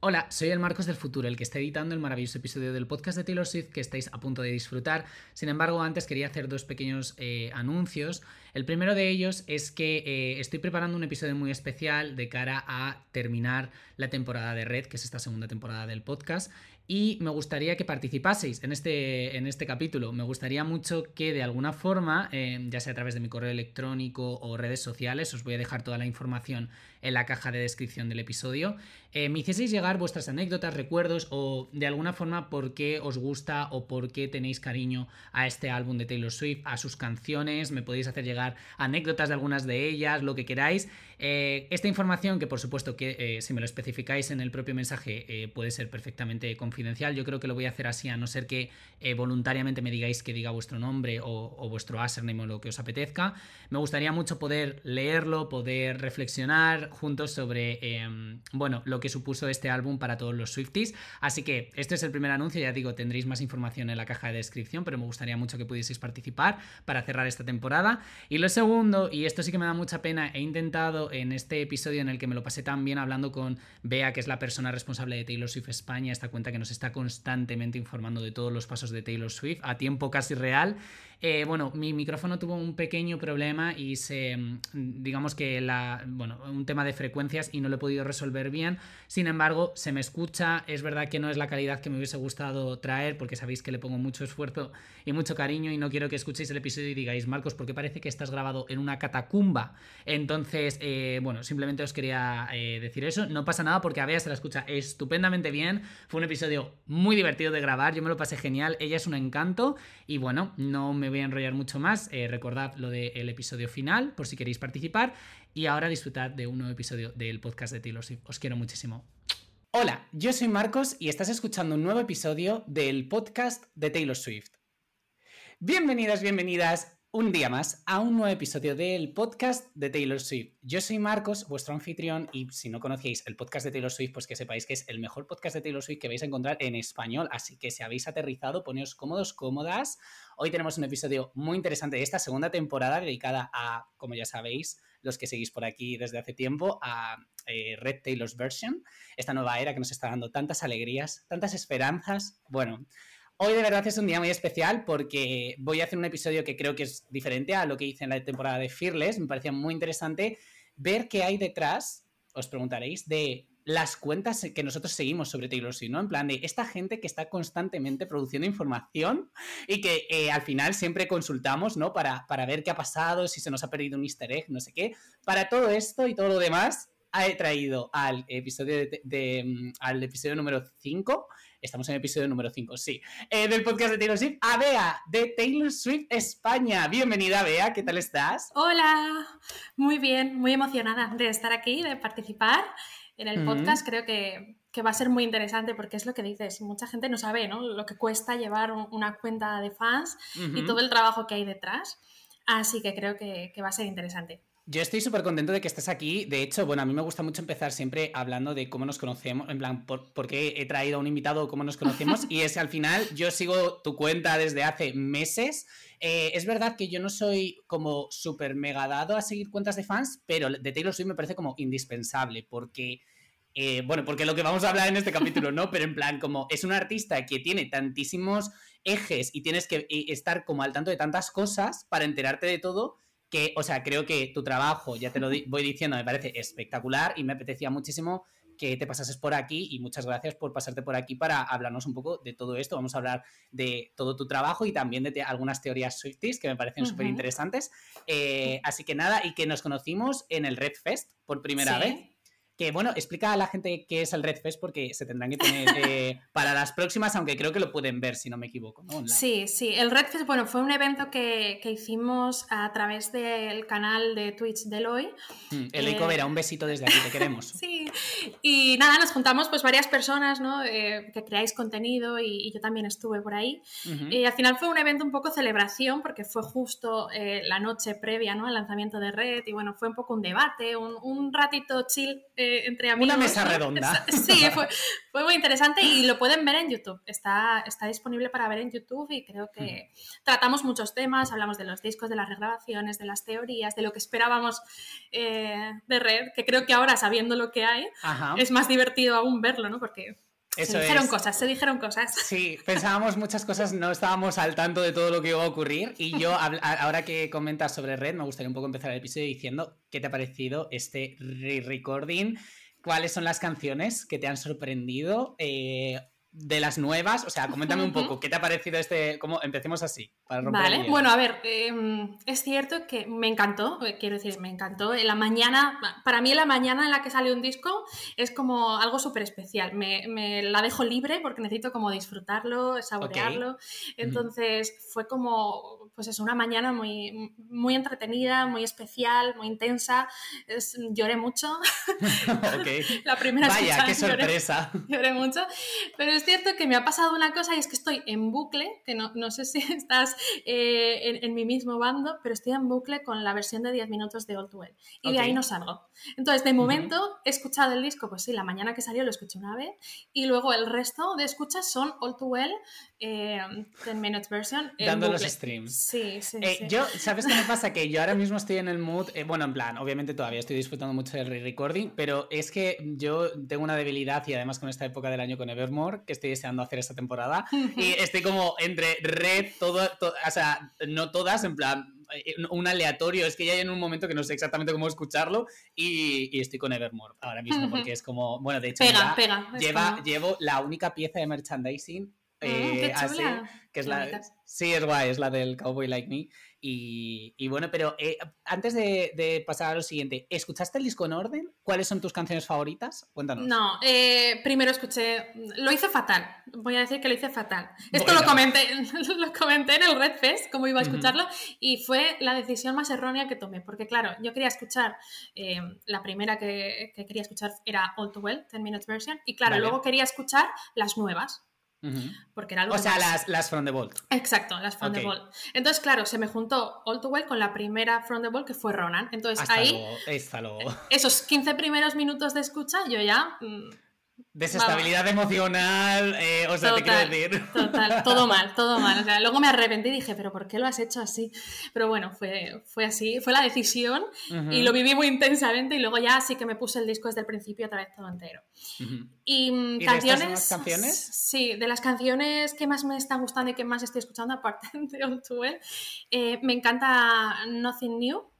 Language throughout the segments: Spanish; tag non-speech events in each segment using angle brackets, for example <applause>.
Hola, soy el Marcos del Futuro, el que está editando el maravilloso episodio del podcast de Taylor Swift que estáis a punto de disfrutar. Sin embargo, antes quería hacer dos pequeños eh, anuncios. El primero de ellos es que eh, estoy preparando un episodio muy especial de cara a terminar la temporada de Red, que es esta segunda temporada del podcast. Y me gustaría que participaseis en este, en este capítulo. Me gustaría mucho que de alguna forma, eh, ya sea a través de mi correo electrónico o redes sociales, os voy a dejar toda la información en la caja de descripción del episodio, eh, me hicieseis llegar vuestras anécdotas, recuerdos o de alguna forma por qué os gusta o por qué tenéis cariño a este álbum de Taylor Swift, a sus canciones, me podéis hacer llegar anécdotas de algunas de ellas, lo que queráis. Eh, esta información, que por supuesto que si me lo especificáis en el propio mensaje puede ser perfectamente confidencial, yo creo que lo voy a hacer así, a no ser que voluntariamente me digáis que diga vuestro nombre o, o vuestro username o lo que os apetezca. Me gustaría mucho poder leerlo, poder reflexionar, juntos sobre, em, bueno, lo que supuso este álbum para todos los Swifties. Así que este es el primer anuncio, ya digo, tendréis más información en la caja de descripción, pero me gustaría mucho que pudieseis participar para cerrar esta temporada. Y lo segundo, y esto sí que me da mucha pena, he intentado en este episodio en el que me lo pasé tan bien hablando con Bea, que es la persona responsable de Taylor Swift España, esta cuenta que nos está constantemente informando de todos los pasos de Taylor Swift a tiempo casi real. Eh, bueno, mi micrófono tuvo un pequeño problema y se, mm, digamos que la, bueno, un tema de frecuencias y no lo he podido resolver bien. Sin embargo, se me escucha, es verdad que no es la calidad que me hubiese gustado traer porque sabéis que le pongo mucho esfuerzo y mucho cariño y no quiero que escuchéis el episodio y digáis, Marcos, porque parece que estás grabado en una catacumba. Entonces, eh, bueno, simplemente os quería eh, decir eso. No pasa nada porque a Bea se la escucha estupendamente bien. Fue un episodio muy divertido de grabar, yo me lo pasé genial. Ella es un encanto y bueno, no me voy a enrollar mucho más. Eh, recordad lo del episodio final por si queréis participar. Y ahora disfrutad de un nuevo episodio del podcast de Taylor Swift. Os quiero muchísimo. Hola, yo soy Marcos y estás escuchando un nuevo episodio del podcast de Taylor Swift. Bienvenidas, bienvenidas un día más a un nuevo episodio del podcast de Taylor Swift. Yo soy Marcos, vuestro anfitrión, y si no conocíais el podcast de Taylor Swift, pues que sepáis que es el mejor podcast de Taylor Swift que vais a encontrar en español. Así que si habéis aterrizado, poneos cómodos, cómodas. Hoy tenemos un episodio muy interesante de esta segunda temporada dedicada a, como ya sabéis, los que seguís por aquí desde hace tiempo, a eh, Red Taylor's Version, esta nueva era que nos está dando tantas alegrías, tantas esperanzas. Bueno, Hoy de verdad es un día muy especial porque voy a hacer un episodio que creo que es diferente a lo que hice en la temporada de Fearless. Me parecía muy interesante ver qué hay detrás, os preguntaréis, de las cuentas que nosotros seguimos sobre Taylor Swift, ¿no? En plan de esta gente que está constantemente produciendo información y que eh, al final siempre consultamos, ¿no? Para, para ver qué ha pasado, si se nos ha perdido un easter egg, no sé qué. Para todo esto y todo lo demás, he traído al episodio, de, mm, al episodio número 5 Estamos en el episodio número 5, sí. Eh, del podcast de Taylor Swift, a Bea, de Taylor Swift España. Bienvenida, Bea, ¿qué tal estás? Hola, muy bien, muy emocionada de estar aquí, de participar en el podcast. Creo que, va a ser muy interesante porque es lo que dices, mucha gente no sabe ¿no? lo que cuesta llevar una cuenta de fans y todo el trabajo que hay detrás. Así que creo que va a ser interesante. Yo estoy súper contento de que estés aquí. De hecho, bueno, a mí me gusta mucho empezar siempre hablando de cómo nos conocemos, en plan, por, qué he traído a un invitado, cómo nos conocemos. <laughs> y es que al final yo sigo tu cuenta desde hace meses. Eh, es verdad que yo no soy como súper mega dado a seguir cuentas de fans, pero de Taylor Swift me parece como indispensable porque... Eh, bueno, porque lo que vamos a hablar en este capítulo, ¿no? Pero en plan, como es un artista que tiene tantísimos ejes y tienes que eh, estar como al tanto de tantas cosas para enterarte de todo, que, o sea, creo que tu trabajo, ya te lo voy diciendo, me parece espectacular y me apetecía muchísimo que te pasases por aquí y muchas gracias por pasarte por aquí para hablarnos un poco de todo esto. Vamos a hablar de todo tu trabajo y también de algunas teorías Swifties que me parecen súper interesantes. Eh, así que nada, y que nos conocimos en el Red Fest por primera vez. Que bueno, explica a la gente qué es el Red Fest porque se tendrán que tener eh, <laughs> para las próximas, aunque creo que lo pueden ver si no me equivoco. Sí, sí. El Red Fest, bueno, fue un evento que, hicimos a través del canal de Twitch de Eloy. Mm, Eloy Covera, un besito desde aquí, te queremos. <laughs> sí. Y nada, nos juntamos pues varias personas ¿no? Eh, que creáis contenido y, yo también estuve por ahí. Y al final fue un evento un poco celebración porque fue justo eh, la noche previa ¿no? al lanzamiento de Red y bueno, fue un poco un debate, un, un ratito chill entre, entre amigos. Una mesa redonda. <laughs> Sí, fue, fue, muy interesante y lo pueden ver en YouTube. Está, está disponible para ver en YouTube y creo que hmm. tratamos muchos temas, hablamos de los discos, de las regrabaciones, de las teorías, de lo que esperábamos eh, de Red, que creo que ahora sabiendo lo que hay es más divertido aún verlo, ¿no? Porque se dijeron cosas, se dijeron cosas. Sí, pensábamos muchas cosas, no estábamos al tanto de todo lo que iba a ocurrir. Y yo, <laughs> ahora que comentas sobre Red, me gustaría un poco empezar el episodio diciendo qué te ha parecido este re-recording, cuáles son las canciones que te han sorprendido. Eh, de las nuevas, o sea, coméntame un poco, ¿qué te ha parecido este? ¿Cómo empecemos así? vale, bueno, a ver, em, es cierto que me encantó, eh, quiero decir, me encantó. En la mañana, para mí, la mañana en la que sale un disco es como algo súper especial. Me, la dejo libre porque necesito como disfrutarlo, saborearlo. Entonces, fue como, pues es una mañana muy, muy entretenida, muy especial, muy intensa. lloré mucho. <laughs> <laughs> la primera Vaya, qué <laughs> sorpresa. Lloré, mucho. Pero es cierto que me ha pasado una cosa y es que estoy en bucle, que no, no sé si <laughs> estás eh, en, mi mismo bando, pero estoy en bucle con la versión de 10 minutos de All Too Well. Y de ahí no salgo. Entonces, de momento, he escuchado el disco, pues sí, la mañana que salió lo escuché una vez, y luego el resto de escuchas son All Too Well, 10 eh, minutes version. Dando los streams. Sí, sí, eh, Yo, <laughs> ¿sabes qué me pasa? Que yo ahora mismo estoy en el mood, bueno, en plan, obviamente todavía estoy disfrutando mucho del re-recording, pero es que yo tengo una debilidad y además con esta época del año con Evermore, que estoy deseando hacer esta temporada, y <laughs> estoy como entre red, todo o sea, no todas, en plan, eh, un aleatorio, es que ya hay en un momento que no sé exactamente cómo escucharlo y, estoy con Evermore ahora mismo, porque <laughs> es como, bueno, de hecho, pega, pega, lleva, llevo la única pieza de merchandising mm, eh, así, que es la, sí, es guay, es la del Cowboy Like Me. Y, bueno, pero eh, antes de, pasar a lo siguiente, ¿escuchaste el disco en orden? ¿Cuáles son tus canciones favoritas? Cuéntanos. No, eh, primero escuché, lo hice fatal, voy a decir que lo hice fatal. Esto lo, comenté, <laughs> lo comenté en el Red Fest, cómo iba a escucharlo, y fue la decisión más errónea que tomé, porque claro, yo quería escuchar, la primera que, quería escuchar era All Too Well, 10 Minutes Version, y claro, luego quería escuchar las nuevas, porque era algo o sea, las, las From the Vault. Exacto, las From the Vault. Entonces, claro, se me juntó All Too Well con la primera From the Vault que fue Ronan. Entonces ahí, esos 15 primeros minutos de escucha, yo ya mm, Desestabilidad emocional, eh, o sea, te quiero decir. Total, todo <laughs> mal, todo mal. O sea, luego me arrepentí y dije, pero ¿por qué lo has hecho así? Pero bueno, fue, fue así, fue la decisión y lo viví muy intensamente y luego ya sí que me puse el disco desde el principio otra vez todo entero. Y, mm, canciones. De canciones? Sí, de las canciones que más me están gustando y que más estoy escuchando, <laughs> aparte de On eh, me encanta Nothing New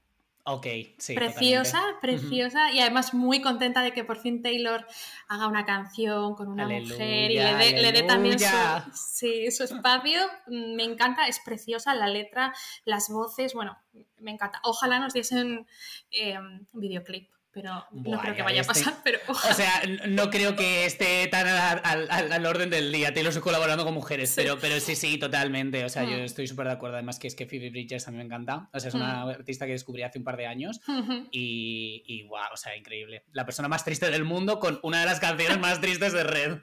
Ok, sí. Preciosa, preciosa y además muy contenta de que por fin Taylor haga una canción con una mujer y le dé, también su, sí, su espacio. Me encanta, es preciosa la letra, las voces, bueno, me encanta. Ojalá nos diesen eh, un videoclip pero no creo que vaya a este pasar. Pero... O sea, no creo que esté tan al, orden del día. Taylor estoy colaborando con mujeres, pero, pero sí, sí, totalmente. O sea, yo mm. estoy súper de acuerdo. Además, que es que Phoebe Bridgers a mí me encanta. O sea, es una mm. artista que descubrí hace un par de años y, y wow, o sea, increíble. La persona más triste del mundo con una de las canciones más tristes de Red.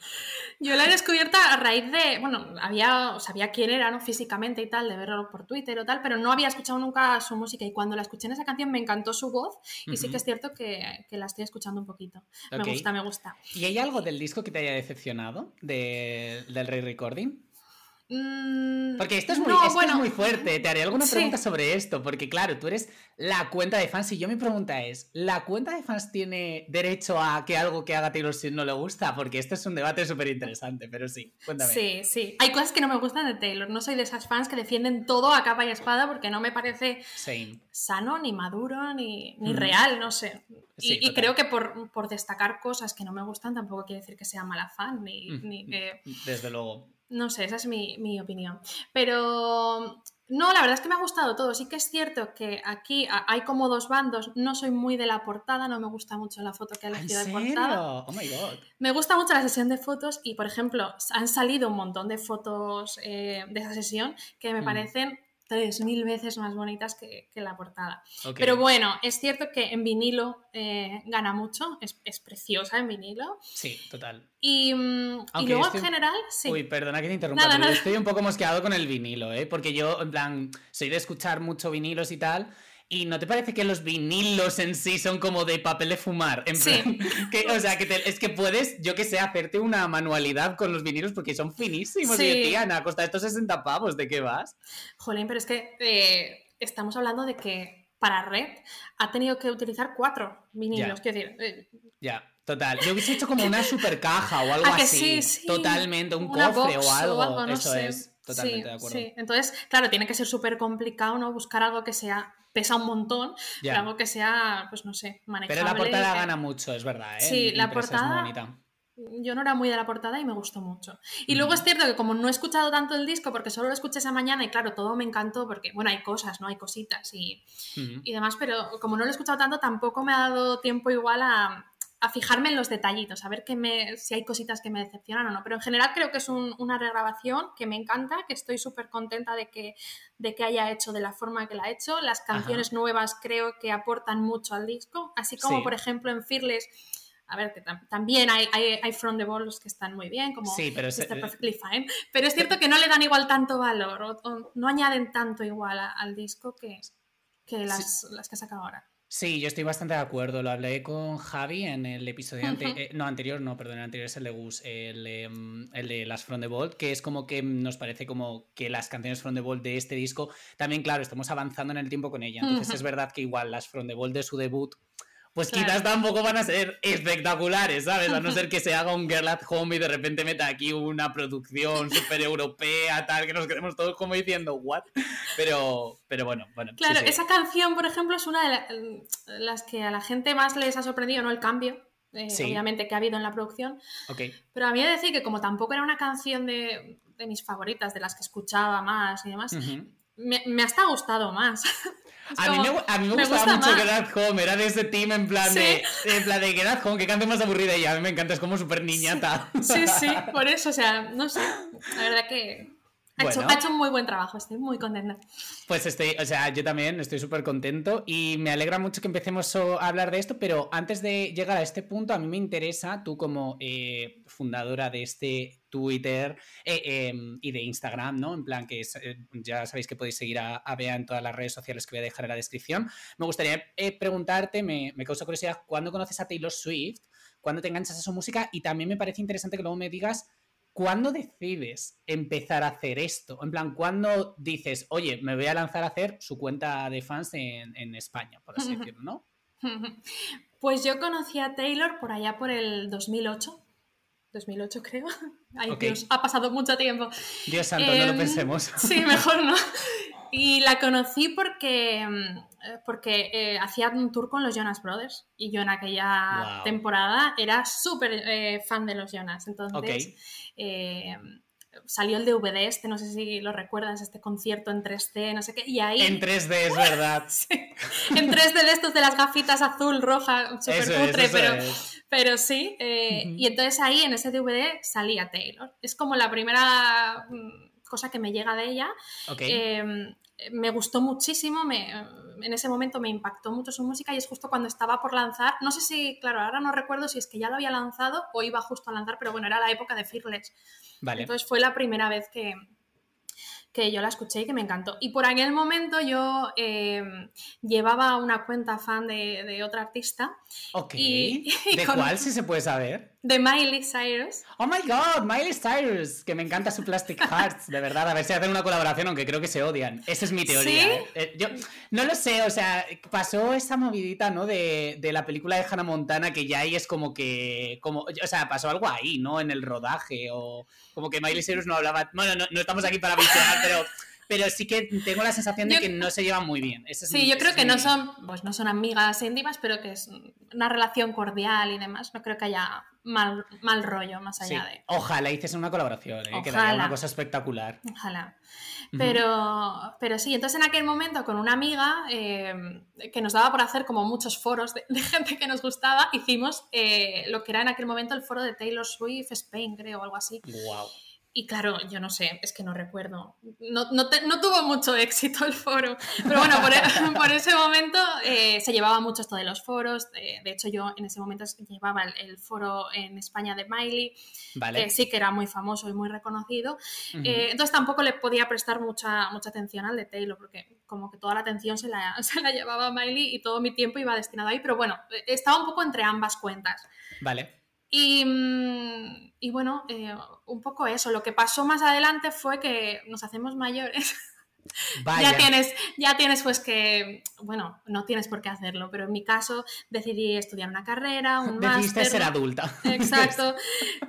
Yo la he descubierto a raíz de, bueno, había, sabía quién era, ¿no? Físicamente y tal, de verlo por Twitter o tal, pero no había escuchado nunca su música y cuando la escuché en esa canción me encantó su voz y sí que es cierto que que, la estoy escuchando un poquito. Me gusta, me gusta. ¿Y hay algo del disco que te haya decepcionado del re-recording? Mm, porque esto es muy, muy fuerte. Te haré alguna pregunta sobre esto, porque claro, tú eres la cuenta de fans y yo mi pregunta es, ¿la cuenta de fans tiene derecho a que algo que haga Taylor Swift no le gusta? Porque este es un debate súper interesante, pero sí, cuéntame. Sí, sí. Hay cosas que no me gustan de Taylor. No soy de esas fans que defienden todo a capa y espada porque no me parece sano, ni maduro, ni, ni real, no sé. y, creo que por, por, destacar cosas que no me gustan tampoco quiere decir que sea mala fan, ni, ni que... Desde luego. No sé, esa es mi, opinión. Pero no, la verdad es que me ha gustado todo. Sí que es cierto que aquí hay como dos bandos. No soy muy de la portada, no me gusta mucho la foto que ha elegido de portada. Oh my God. Me gusta mucho la sesión de fotos y, por ejemplo, han salido un montón de fotos eh, de esa sesión que me mm. parecen tres mil veces más bonitas que, la portada. Pero bueno, es cierto que en vinilo eh, gana mucho, es, preciosa en vinilo. Sí, total. Y, mm, luego en general, sí. Uy, perdona que te interrumpa, pero estoy un poco mosqueado con el vinilo, ¿eh? porque yo, en plan, soy de escuchar mucho vinilos y tal. ¿Y no te parece que los vinilos en sí son como de papel de fumar? En plan, <laughs> que, o sea, que es que puedes, yo que sé, hacerte una manualidad con los vinilos porque son finísimos. Y decían, a costa de estos 60 pavos, ¿de qué vas? Jolín, pero es que eh, estamos hablando de que para Red ha tenido que utilizar cuatro vinilos. Quiero decir. Eh, ya. Total, yo hubiese hecho como una super caja <laughs> o algo así. Totalmente, un cofre o algo. Eso es, totalmente de acuerdo. Sí. Entonces, claro, tiene que ser súper complicado, ¿no? Buscar algo que sea pesa un montón, pero algo que sea, pues no sé, manejable. Pero la portada gana mucho, es verdad, ¿eh? Sí, la portada. Yo no era muy de la portada y me gustó mucho. Y luego es cierto que como no he escuchado tanto el disco, porque solo lo escuché esa mañana y claro, todo me encantó, porque bueno, hay cosas, ¿no? Hay cositas y, y demás, pero como no lo he escuchado tanto, tampoco me ha dado tiempo igual a, a fijarme en los detallitos, a ver que me, si hay cositas que me decepcionan o no. Pero en general creo que es una regrabación que me encanta, que estoy súper contenta de que, de que haya hecho de la forma que la ha hecho. Las canciones nuevas creo que aportan mucho al disco, así como por ejemplo en Fearless. A ver, que también hay, hay, From the Balls que están muy bien, como sí, pero Está Perfectly Fine. Pero es cierto que no le dan igual tanto valor, o, no añaden tanto igual al disco que, que las, las que ha sacado ahora. Sí, yo estoy bastante de acuerdo. Lo hablé con Javi en el episodio anterior. Eh, no, anterior, no, perdón, el anterior es el de Gus, el, em, el, de las From the Vault, que es como que nos parece como que las canciones From the Vault de este disco, también, claro, estamos avanzando en el tiempo con ella. Entonces es verdad que igual las From the Vault de su debut pues quizás tampoco van a ser espectaculares, ¿sabes? A no ser que se haga un Girl at Home y de repente meta aquí una producción súper europea, tal, que nos quedemos todos como diciendo, ¿what? Pero, pero bueno, bueno. Claro, esa canción, por ejemplo, es una de las que a la gente más les ha sorprendido, ¿no? El cambio. Eh, obviamente que ha habido en la producción. Okay. Pero a mí he de decir que como tampoco era una canción de, mis favoritas, de las que escuchaba más y demás, me, me hasta gustado más. <laughs> A mí, me, a mí me, gustaba mucho Get At Home, era de ese team en plan de, en plan de Get At Home, que canción más aburrida y a mí me encanta, es como súper niñata. Sí, sí, <laughs> por eso, o sea, no sé, la verdad que ha, hecho, ha, hecho, un muy buen trabajo, estoy muy contenta. Pues estoy, o sea, yo también estoy súper contento y me alegra mucho que empecemos a hablar de esto, pero antes de llegar a este punto, a mí me interesa, tú como eh, fundadora de este Twitter eh, em, y de Instagram, ¿no? En plan que eh, ya sabéis que podéis seguir a, Bea en todas las redes sociales que voy a dejar en la descripción. Me gustaría preguntarte, me, me causa curiosidad, ¿cuándo conoces a Taylor Swift? ¿Cuándo te enganchas a su música? Y también me parece interesante que luego me digas ¿cuándo decides empezar a hacer esto? En plan, ¿cuándo dices, oye, me voy a lanzar a hacer su cuenta de fans en, España, por así <laughs> decirlo, ¿no? <laughs> Pues yo conocí a Taylor por allá por el 2008. 2008 creo. <laughs> Ay, Dios, ha pasado mucho tiempo. Dios santo, no lo em, pensemos. <laughs> Sí, mejor no. <laughs> Y la conocí porque, mm, porque eh, hacía un tour con los Jonas Brothers y yo en aquella temporada era súper eh, fan de los Jonas. Entonces eh, salió el DVD este, no sé si lo recuerdas, este concierto en 3D, no sé qué, y ahí... En 3D, es <laughs> verdad. En 3D de estos de las gafitas azul, roja, súper cutre, pero, pero sí. Y entonces ahí en ese DVD salía Taylor. Es como la primera mm, cosa que me llega de ella. Okay me gustó muchísimo, me, en ese momento me impactó mucho su música y es justo cuando estaba por lanzar, no sé si, claro, ahora no recuerdo si es que ya lo había lanzado o iba justo a lanzar, pero bueno, era la época de Fearless. Vale. Entonces fue la primera vez que, que yo la escuché y que me encantó. Y por aquel momento yo em, llevaba una cuenta fan de, otra artista. Ok. <laughs> ¿De cuál, si se puede saber? De Miley Cyrus. Oh my god, Miley Cyrus, que me encanta su Plastic <laughs> Hearts, de verdad. A ver si hacen una colaboración, aunque creo que se odian. Esa es mi teoría. ¿Sí? ¿eh? Eh, yo no lo sé, o sea, pasó esa movidita, ¿no? De, de, la película de Hannah Montana, que ya ahí es como que. Como, o sea, pasó algo ahí, ¿no? En el rodaje o como que Miley Cyrus no hablaba, bueno, no, estamos aquí para visionar, pero, pero sí que tengo la sensación de que no se llevan muy bien. sí, yo creo que no son, pues no son amigas íntimas, pero que es una relación cordial y demás. No creo que haya mal, mal rollo más allá de. Ojalá hiciesen una colaboración, ¿eh? que daría una cosa espectacular. Ojalá. Pero, pero sí, entonces en aquel momento con una amiga em, que nos daba por hacer como muchos foros de, gente que nos gustaba, hicimos eh, lo que era en aquel momento el foro de Taylor Swift Spain, creo, o algo así. Wow. Y claro, yo no sé, es que no recuerdo. No, no, tuvo mucho éxito el foro. Pero bueno, por, e, <laughs> ese momento eh, se llevaba mucho esto de los foros. De, hecho, yo en ese momento llevaba el, foro en España de Miley. Vale. sí que era muy famoso y muy reconocido. Eh, entonces tampoco le podía prestar mucha, mucha atención al de Taylor, porque como que toda la atención se la, <laughs> se la llevaba Miley y todo mi tiempo iba destinado ahí. Pero bueno, estaba un poco entre ambas cuentas. Vale. Mm, y, bueno, eh, un poco eso. Lo que pasó más adelante fue que nos hacemos mayores. <laughs> ya tienes, ya tienes pues que, bueno, no tienes por qué hacerlo, pero en mi caso decidí estudiar una carrera, un <laughs> máster. ser adulta. <laughs> Exacto.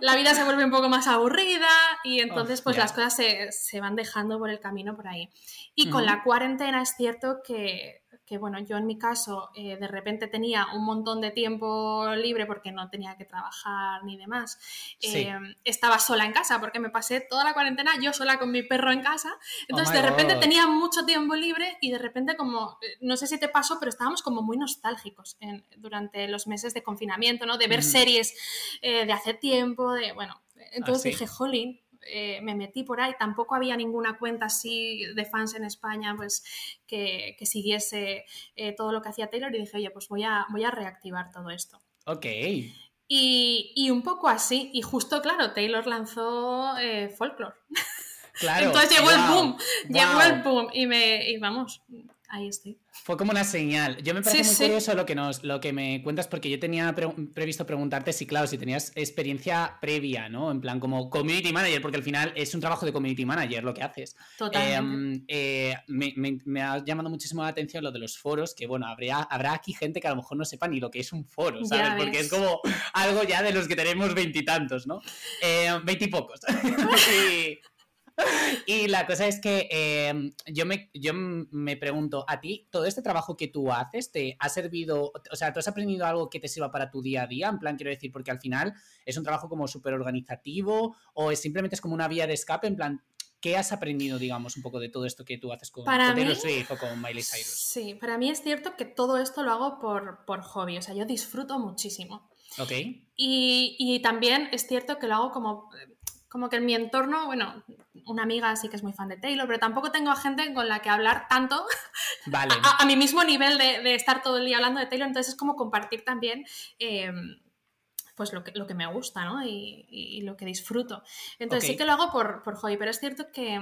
La vida se vuelve un poco más aburrida y entonces pues las cosas se, van dejando por el camino por ahí. Y con la cuarentena es cierto que que bueno, yo en mi caso eh, de repente tenía un montón de tiempo libre porque no tenía que trabajar ni demás. Eh, estaba sola en casa porque me pasé toda la cuarentena yo sola con mi perro en casa. Entonces oh de repente tenía mucho tiempo libre y de repente como, eh, no sé si te pasó, pero estábamos como muy nostálgicos durante los meses de confinamiento, ¿no? De ver series de hace tiempo, de, bueno, entonces ah, dije, jolín, eh, me metí por ahí, tampoco había ninguna cuenta así de fans en España pues, que, siguiese eh, todo lo que hacía Taylor y dije, oye, pues voy a, voy a reactivar todo esto. Ok. Y, un poco así, y justo, claro, Taylor lanzó eh, Folklore. Claro. <laughs> Entonces llegó el boom, llegó el boom y me, y vamos, ahí estoy. Fue como una señal. Yo me parece muy curioso lo que, nos, lo que me cuentas, porque yo tenía previsto preguntarte si, claro, si tenías experiencia previa, ¿no? En plan, como community manager, porque al final es un trabajo de community manager lo que haces. Totalmente. Em, eh, me, ha llamado muchísimo la atención lo de los foros, que bueno, habrá, habrá aquí gente que a lo mejor no sepa ni lo que es un foro, ¿sabes? porque es como algo ya de los que tenemos veintitantos, ¿no? Eh, veintipocos. <laughs> sí. Y la cosa es que em, yo, me, yo me pregunto, a ti, todo este trabajo que tú haces, ¿te ha servido, o sea, tú has aprendido algo que te sirva para tu día a día? En plan, quiero decir, porque al final es un trabajo como súper organizativo o es simplemente es como una vía de escape, en plan, ¿Qué has aprendido, digamos, un poco de todo esto que tú haces con, para o con Miley Cyrus? Sí, para mí es cierto que todo esto lo hago por, por hobby, o sea, yo disfruto muchísimo. Ok. Y, y, también es cierto que lo hago como como que en mi entorno, bueno, una amiga sí que es muy fan de Taylor, pero tampoco tengo a gente con la que hablar tanto <laughs> vale. a, mi mismo nivel de, estar todo el día hablando de Taylor, entonces es como compartir también em, pues lo que, lo que me gusta ¿no? y, lo que disfruto. Entonces sí que lo hago por, por hobby, pero es cierto que,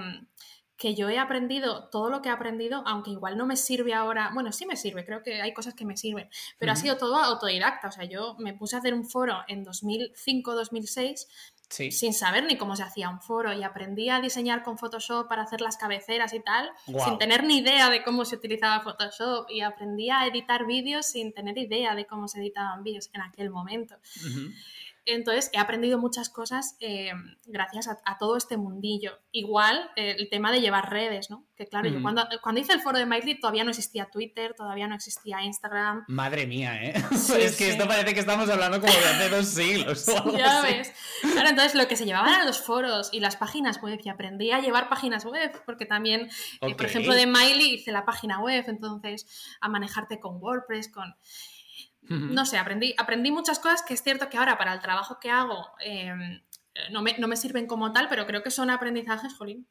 que yo he aprendido todo lo que he aprendido, aunque igual no me sirve ahora, bueno, sí me sirve, creo que hay cosas que me sirven, pero ha sido todo autodidacta, o sea, yo me puse a hacer un foro en 2005-2006 sin saber ni cómo se hacía un foro y aprendí a diseñar con Photoshop para hacer las cabeceras y tal, sin tener ni idea de cómo se utilizaba Photoshop y aprendí a editar vídeos sin tener idea de cómo se editaban vídeos en aquel momento. Entonces, he aprendido muchas cosas eh, gracias a, todo este mundillo. Igual eh, el tema de llevar redes, ¿no? Que claro, yo cuando, cuando hice el foro de Miley todavía no existía Twitter, todavía no existía Instagram. Madre mía, ¿eh? <laughs> es que esto parece que estamos hablando como de hace dos siglos. ya ves. Claro, entonces lo que se llevaban eran los foros y las páginas web y aprendí a llevar páginas web porque también, eh, por ejemplo, de Miley hice la página web, entonces a manejarte con WordPress, con... No sé, aprendí, aprendí muchas cosas que es cierto que ahora para el trabajo que hago em, no, me, sirven como tal, pero creo que son aprendizajes, jolín,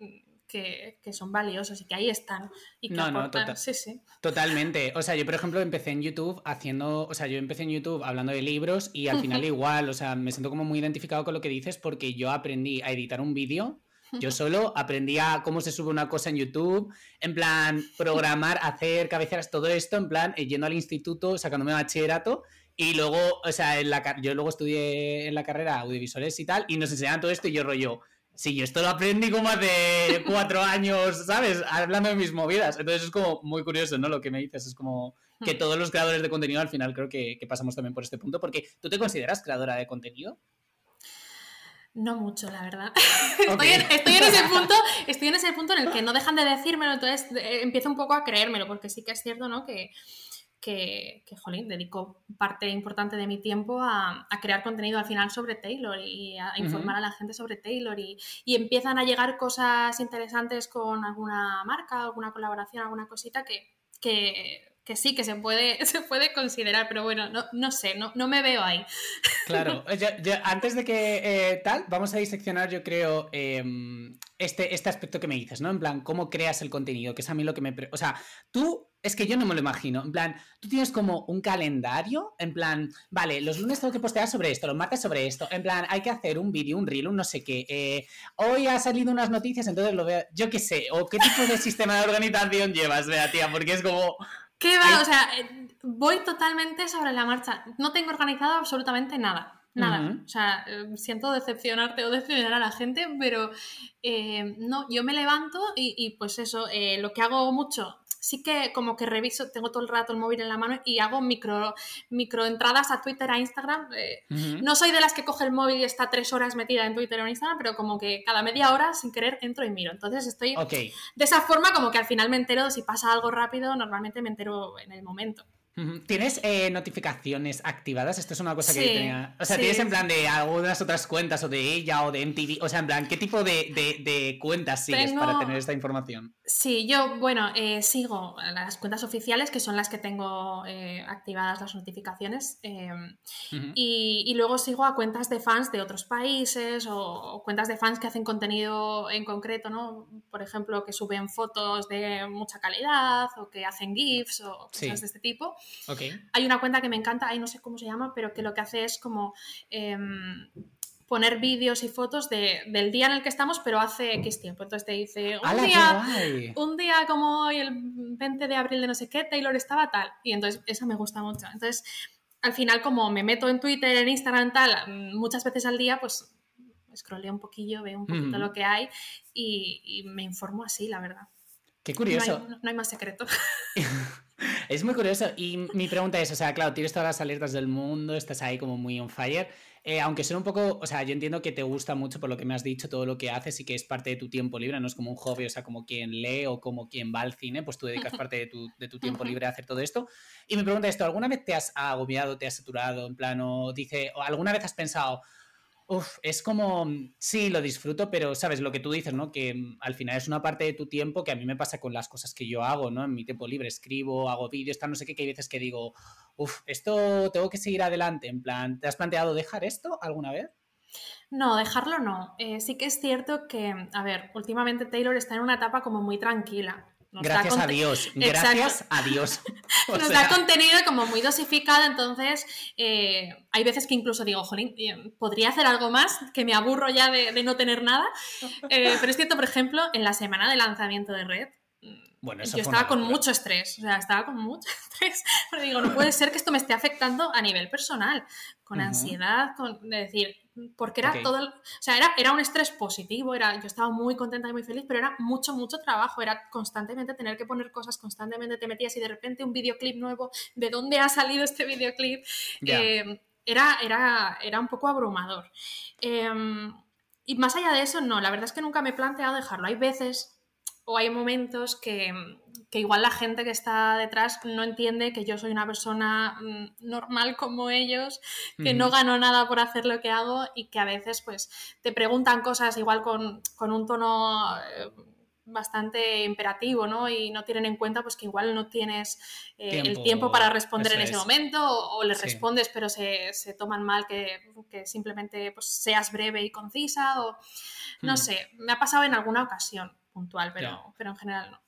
que, son valiosos y que ahí están y que no, No, tota-, sí, sí. Totalmente. O sea, yo por ejemplo empecé en YouTube haciendo, o sea, yo empecé en YouTube hablando de libros y al final igual, o sea, me siento como muy identificado con lo que dices porque yo aprendí a editar un vídeo yo solo aprendía cómo se sube una cosa en YouTube, en plan, programar, hacer cabeceras, todo esto, en plan, eh, yendo al instituto, sacándome bachillerato. Y luego, o sea, en la, yo luego estudié en la carrera audiovisuales y tal, y nos enseñaban todo esto y yo rollo, sí, yo esto lo aprendí como hace <laughs> cuatro años, ¿sabes? Hablando de mis movidas. Entonces es como muy curioso, ¿no? Lo que me dices, es como que hmm. todos los creadores de contenido al final creo que, que pasamos también por este punto, porque tú te consideras creadora de contenido. No mucho, la verdad. <laughs> Estoy, en, ese punto, estoy en ese punto en el que no dejan de decírmelo, entonces eh, empiezo un poco a creérmelo, porque sí que es cierto, ¿no? Que, que, jolín, dedico parte importante de mi tiempo a, crear contenido al final sobre Taylor y a informar a la gente sobre Taylor y, empiezan a llegar cosas interesantes con alguna marca, alguna colaboración, alguna cosita que, que sí, que se puede, <laughs> se puede considerar, pero bueno, no, no sé, no, no me veo ahí. <laughs> Claro, antes de que eh, tal, vamos a diseccionar, yo creo, em, este, este aspecto que me dices, ¿no? En plan, cómo creas el contenido, que es a mí lo que me... O sea, tú, es que yo no me lo imagino, en plan, tú tienes como un calendario, en plan, vale, los lunes tengo que postear sobre esto, los martes sobre esto, en plan, hay que hacer un vídeo, un reel, un no sé qué, eh, hoy ha salido unas noticias, entonces lo veo, yo qué sé, o qué tipo de <laughs> sistema de organización llevas, vea, tía, porque es como... ¿Qué va? O sea, eh, voy totalmente sobre la marcha. No tengo organizado absolutamente nada. Nada. O sea, eh, siento decepcionarte o decepcionar a la gente, pero eh, no, yo me levanto y, pues eso, lo que hago mucho sí que como que reviso, tengo todo el rato el móvil en la mano y hago micro, micro entradas a Twitter, a Instagram. No soy de las que coge el móvil y está tres horas metida en Twitter o en Instagram, pero como que cada media hora sin querer entro y miro. Entonces estoy de esa forma como que al final me entero, si pasa algo rápido, normalmente me entero en el momento. ¿Tienes eh, notificaciones activadas? Esto es una cosa que tenía. O sea, ¿tienes en plan de algunas otras cuentas o de ella o de MTV? O sea, en plan, ¿qué tipo de, cuentas sigues para tener esta información? Sí, yo, bueno, eh, sigo las cuentas oficiales, que son las que tengo eh, activadas las notificaciones. Em, y, luego sigo a cuentas de fans de otros países o, cuentas de fans que hacen contenido en concreto, ¿no? Por ejemplo, que suben fotos de mucha calidad o que hacen GIFs o cosas de este tipo. Hay una cuenta que me encanta, ahí no sé cómo se llama, pero que lo que hace es como em, poner vídeos y fotos del día en el que estamos, pero hace X tiempo. Entonces te dice, un, día, un día como hoy, el 20 de abril de no sé qué, Taylor estaba tal. Y entonces esa me gusta mucho. Entonces, al final, como me meto en Twitter, en Instagram, tal, muchas veces al día, pues scrolleo un poquillo, veo un poquito lo que hay y, me informo así, la verdad. Qué curioso. No hay, no hay más secreto. <laughs> Es muy curioso. Y mi pregunta es, o sea, claro, tienes todas las alertas del mundo, estás ahí como muy on fire. Eh, aunque sea un poco, o sea, yo entiendo que te gusta mucho por lo que me has dicho, todo lo que haces y que es parte de tu tiempo libre, no es como un hobby, o sea, como quien lee o como quien va al cine, pues tú dedicas parte de tu, de tu tiempo libre a hacer todo esto. Y mi pregunta es esto, ¿alguna vez te has agobiado, te has saturado, en plano, dice, o alguna vez has pensado, Uf, es como, sí, lo disfruto, pero sabes lo que tú dices, ¿no? Que mm, al final es una parte de tu tiempo que a mí me pasa con las cosas que yo hago, ¿no? En mi tiempo libre escribo, hago vídeos, tal, no sé qué, que hay veces que digo, uf, esto tengo que seguir adelante, en plan, ¿te has planteado dejar esto alguna vez? No, dejarlo no. Eh, sí que es cierto que, a ver, últimamente Taylor está en una etapa como muy tranquila gracias a Dios, <laughs> gracias a Dios. <laughs> Nos da contenido como muy dosificado, entonces eh, hay veces que incluso digo, jolín, eh, podría hacer algo más, que me aburro ya de, no tener nada. <laughs> Eh, pero es cierto, por ejemplo, en la semana de lanzamiento de Red, bueno, yo estaba con mucho estrés, o sea, estaba con mucho <laughs> estrés, pero digo, no puede ser que esto me esté afectando a nivel personal, con ansiedad, con de decir, porque era todo, o sea, era, era un estrés positivo, era, yo estaba muy contenta y muy feliz, pero era mucho, mucho trabajo, era constantemente tener que poner cosas, constantemente te metías y de repente un videoclip nuevo, ¿de dónde ha salido este videoclip? Em, era, era, era un poco abrumador. Em, y más allá de eso, no, la verdad es que nunca me he planteado dejarlo. Hay veces o hay momentos que, igual la gente que está detrás no entiende que yo soy una persona mm, normal como ellos, que no gano nada por hacer lo que hago y que a veces pues te preguntan cosas igual con, un tono eh, bastante imperativo, ¿no? Y no tienen en cuenta pues que igual no tienes eh, el tiempo para responder en ese momento o, les respondes pero se, toman mal que, simplemente pues, seas breve y concisa o no sé, me ha pasado en alguna ocasión puntual, pero, pero en general no.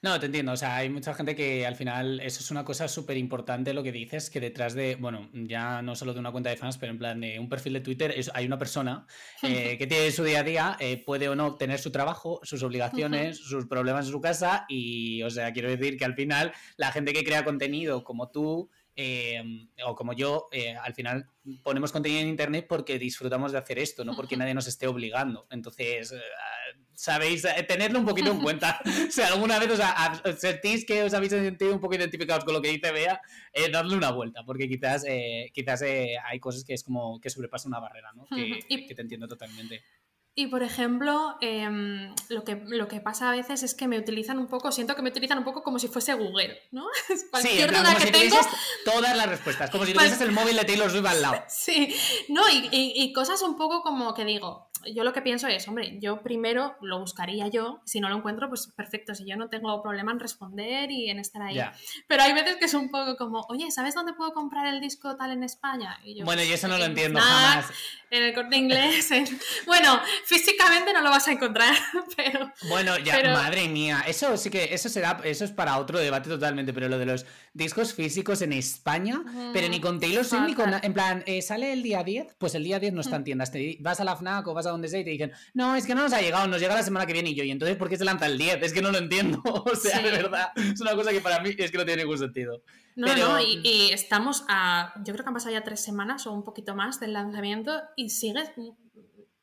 No, te entiendo. O sea, hay mucha gente que al final eso es una cosa súper importante lo que dices, que detrás de, bueno, ya no solo de una cuenta de fans, pero en plan de un perfil de Twitter, hay una persona <laughs> eh, que tiene su día a día, eh, puede o no tener su trabajo, sus obligaciones, sus problemas en su casa y, o sea, quiero decir que al final la gente que crea contenido como tú eh, o como yo, eh, al final ponemos contenido en Internet porque disfrutamos de hacer esto, no porque nadie nos esté obligando. Entonces, eh, sabéis, tenerlo un poquito en cuenta. <laughs> <laughs> si alguna vez os sentís que os habéis sentido un poco identificados con lo que dice Bea, darle una vuelta, porque quizás, quizás hay cosas que es como que sobrepasa una barrera, ¿no? que te entiendo totalmente. Y por ejemplo, em, lo, que, lo que pasa a veces es que me utilizan un poco, siento que me utilizan un poco como si fuese Google, ¿no? <laughs> Cualquier sí, duda que tengo. Todas las respuestas, como si tuvieses el móvil de Taylor Swift al lado. Sí, no, y, y, cosas un poco como que digo, yo lo que pienso es, hombre, yo primero lo buscaría yo, si no lo encuentro, pues perfecto, si yo no tengo problema en responder y en estar ahí. Pero hay veces que es un poco como, oye, ¿sabes dónde puedo comprar el disco tal en España? Y yo, bueno, yo eso no lo entiendo jamás. En el corte inglés. <laughs> Bueno, físicamente no lo vas a encontrar, <laughs> pero... Bueno, ya, madre mía, eso sí que, eso será, eso es para otro debate totalmente, pero lo de los discos físicos en España, pero ni con Taylor Swift ni con... En plan, eh, sale el día 10, pues el día 10 no está en tiendas, te vas a la FNAC o vas a donde sea y te dicen, no, es que no nos ha llegado, nos llega la semana que viene y yo, y entonces, ¿por qué se lanza el 10? Es que no lo entiendo, <laughs> o sea, de verdad, es una cosa que para mí es que no tiene ningún sentido. No, no, y, estamos a, yo creo que han pasado ya tres semanas o un poquito más del lanzamiento y sigues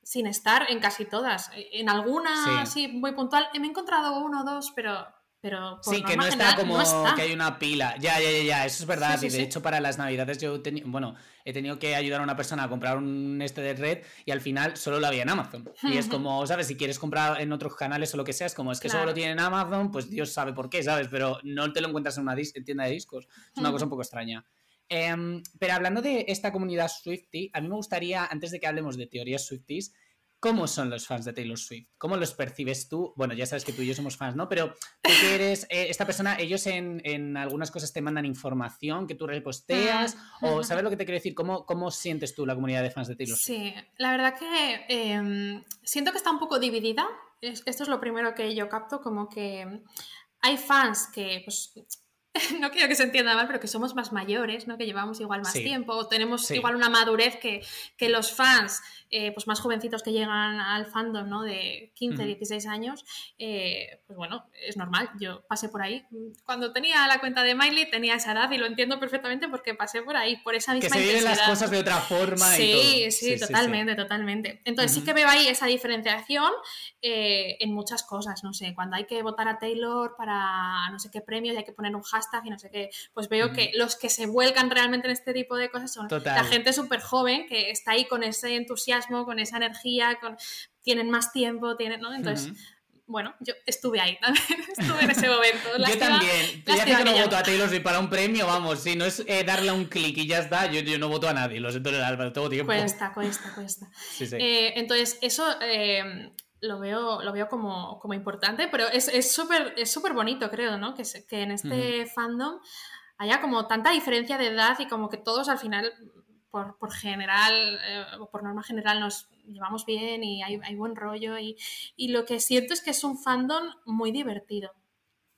sin estar en casi todas. En alguna, así muy puntual, me he encontrado uno o dos, pero pero sí, que no está como que hay una pila. Ya, ya, ya, ya, eso es verdad. y de hecho, para las navidades yo bueno, he tenido que ayudar a una persona a comprar un este de red y al final solo lo había en Amazon. Y es como, <laughs> ¿sabes? Si quieres comprar en otros canales o lo que sea, es como, es que solo lo tiene en Amazon, pues Dios sabe por qué, ¿sabes? Pero no te lo encuentras en una tienda de discos. Es una cosa un poco extraña. Em, pero hablando de esta comunidad Swifty, a mí me gustaría, antes de que hablemos de teorías Swifties, ¿Cómo son los fans de Taylor Swift? ¿Cómo los percibes tú? Bueno, ya sabes que tú y yo somos fans, ¿no? Pero tú que eres eh, esta persona, ellos en, algunas cosas te mandan información que tú reposteas, ah. o <laughs> ¿sabes lo que te quiero decir? ¿Cómo, ¿Cómo sientes tú la comunidad de fans de Taylor Swift? Sí, la verdad que em, siento que está un poco dividida. Esto es lo primero que yo capto, como que hay fans que pues, <laughs> no quiero que se entienda mal, pero que somos más mayores, ¿no? que llevamos igual más tiempo, tenemos igual una madurez que, que los fans eh, pues más jovencitos que llegan al fandom ¿no? de 15, 16 años, eh, pues bueno, es normal, yo pasé por ahí. Cuando tenía la cuenta de Miley tenía esa edad y lo entiendo perfectamente porque pasé por ahí, por esa misma Que se viven las cosas de otra forma sí, y todo. Sí, sí, totalmente, totalmente. Entonces sí que veo ahí esa diferenciación eh, en muchas cosas, no sé, cuando hay que votar a Taylor para no sé qué premios y hay que poner un hashtag y no sé qué, pues veo que los que se vuelcan realmente en este tipo de cosas son la gente súper joven que está ahí con ese entusiasmo, con esa energía, con... tienen más tiempo, tienen, ¿no? Entonces... bueno, yo estuve ahí también, <laughs> estuve en ese momento. yo también. Ya que no voto a Taylor Swift para un premio, vamos, si no es eh, darle un clic y ya está, yo, yo, no voto a nadie, lo siento, Álvaro, todo tiempo. Cuesta, cuesta, cuesta. Sí, sí. Eh, entonces, eso eh, lo veo, lo veo como, como importante, pero es súper es súper bonito, creo, ¿no? Que, que en este fandom haya como tanta diferencia de edad y como que todos al final, por, por general, eh, o por norma general, nos llevamos bien y hay, hay buen rollo y, y, lo que siento es que es un fandom muy divertido.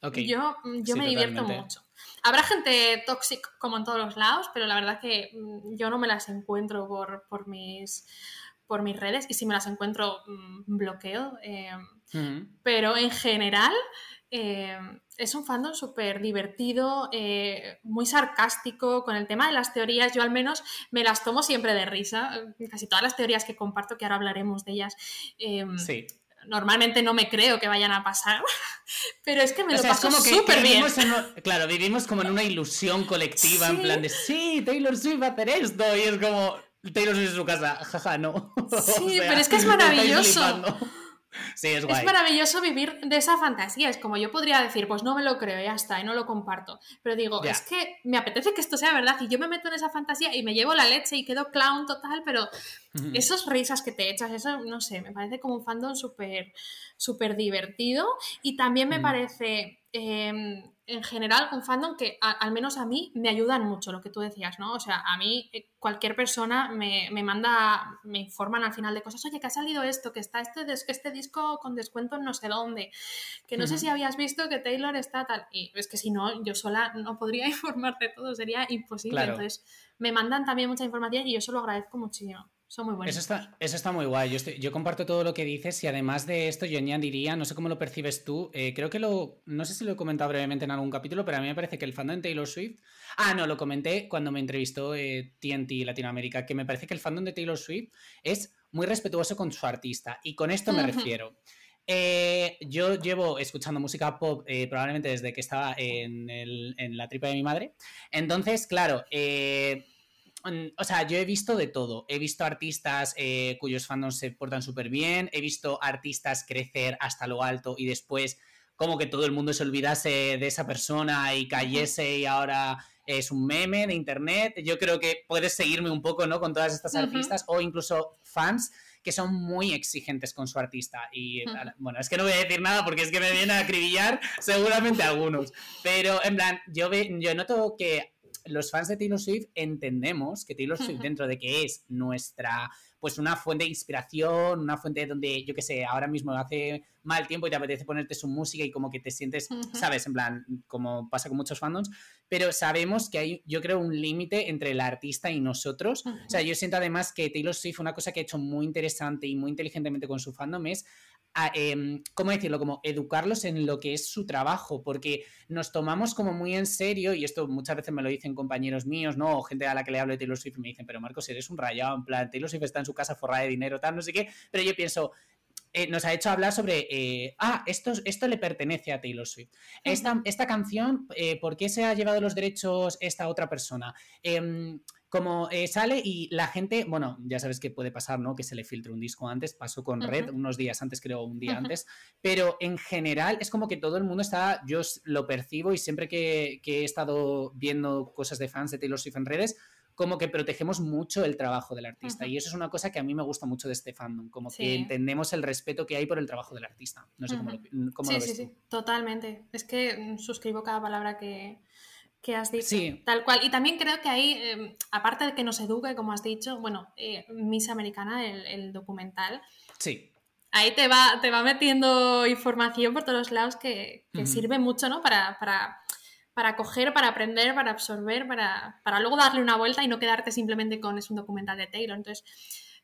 Yo, yo me divierto mucho. Habrá gente tóxica como en todos los lados, pero la verdad que mm, yo no me las encuentro por, por mis por mis redes y si me las encuentro mm, bloqueo. Eh, pero en general eh, es un fandom súper divertido, eh, muy sarcástico con el tema de las teorías. Yo al menos me las tomo siempre de risa. Casi todas las teorías que comparto, que ahora hablaremos de ellas. sí normalmente no me creo que vayan a pasar, <laughs> pero es que me lo paso súper bien. claro, vivimos como en una ilusión colectiva, en plan de, sí, Taylor Swift va a hacer esto, y es como, Taylor Swift en su casa, jaja, no. <laughs> Sí, pero es que es maravilloso. Sí, es, es maravilloso vivir de esa fantasía. Es como yo podría decir, pues no me lo creo, ya está, y no lo comparto. Pero digo, es que me apetece que esto sea verdad y yo me meto en esa fantasía y me llevo la leche y quedo clown total, pero esos risas que te echas, eso, no sé, me parece como un fandom súper, súper divertido y también me parece... Em, en general un fandom que al menos a mí me ayudan mucho, lo que tú decías, ¿no? O sea, a mí eh, cualquier persona me, manda, me informan al final de cosas, oye, que ha salido esto, que está este, este disco con descuento en no sé dónde, que no sé si habías visto que Taylor está tal, y es que si no, yo sola no podría <laughs> informarte todo, sería imposible, entonces me mandan también mucha información y yo eso lo agradezco muchísimo. Son muy buenos. Eso está, eso está muy guay. Yo, yo, comparto todo lo que dices y además de esto, yo añadiría, no sé cómo lo percibes tú, eh, creo que lo, no sé si lo he comentado brevemente en algún capítulo, pero a mí me parece que el fandom de Taylor Swift, ah, no, lo comenté cuando me entrevistó eh, TNT Latinoamérica, que me parece que el fandom de Taylor Swift es muy respetuoso con su artista y con esto me refiero. Eh, yo llevo escuchando música pop probablemente desde que estaba en, el, en, la tripa de mi madre. Entonces, claro, eh, o sea, yo he visto de todo. He visto artistas eh, cuyos fandoms se portan súper bien, he visto artistas crecer hasta lo alto y después como que todo el mundo se olvidase de esa persona y cayese y ahora es un meme de internet. Yo creo que puedes seguirme un poco, ¿no? Con todas estas artistas o incluso fans que son muy exigentes con su artista. Y bueno, es que no voy a decir nada porque es que me viene a acribillar seguramente algunos. Pero en plan, yo, ve, yo noto que los fans de Taylor Swift entendemos que Taylor Swift, dentro de que es nuestra pues una fuente de inspiración, una fuente donde, yo qué sé, ahora mismo hace mal tiempo y te apetece ponerte su música y como que te sientes, ¿sabes? En plan, como pasa con muchos fandoms, pero sabemos que hay, yo creo, un límite entre el artista y nosotros. O sea, yo siento además que Taylor Swift, una cosa que ha hecho muy interesante y muy inteligentemente con su fandom es Em, ¿cómo decirlo? Como educarlos en lo que es su trabajo, porque nos tomamos como muy en serio, y esto muchas veces me lo dicen compañeros míos, ¿no? O gente a la que le hablo de Taylor Swift y me dicen, pero Marcos, eres un rayado, en plan, Taylor Swift está en su casa forrada de dinero, tal, no sé qué, pero yo pienso, eh, nos ha hecho hablar sobre, eh, ah, esto, esto le pertenece a Taylor Swift. Esta, esta canción, eh, ¿por qué se ha llevado los derechos esta otra persona? Como eh, sale y la gente, bueno, ya sabes que puede pasar, ¿no? Que se le filtre un disco antes, pasó con Red unos días antes, creo, un día antes, pero en general es como que todo el mundo está, yo lo percibo y siempre que, he estado viendo cosas de fans de Taylor Swift en redes, como que protegemos mucho el trabajo del artista. Y eso es una cosa que a mí me gusta mucho de este fandom, como que entendemos el respeto que hay por el trabajo del artista. No sé cómo, lo, cómo ves. Sí, sí, totalmente. Es que mm, suscribo cada palabra que, que has dicho. Tal cual. Y también creo que ahí, em, aparte de que nos eduque, como has dicho, bueno, eh, Miss Americana, el, documental. Sí. Ahí te va, te va metiendo información por todos lados que, sirve mucho, ¿no? Para, para, para coger, para aprender, para absorber, para, para luego darle una vuelta y no quedarte simplemente con es un documental de Taylor. Entonces,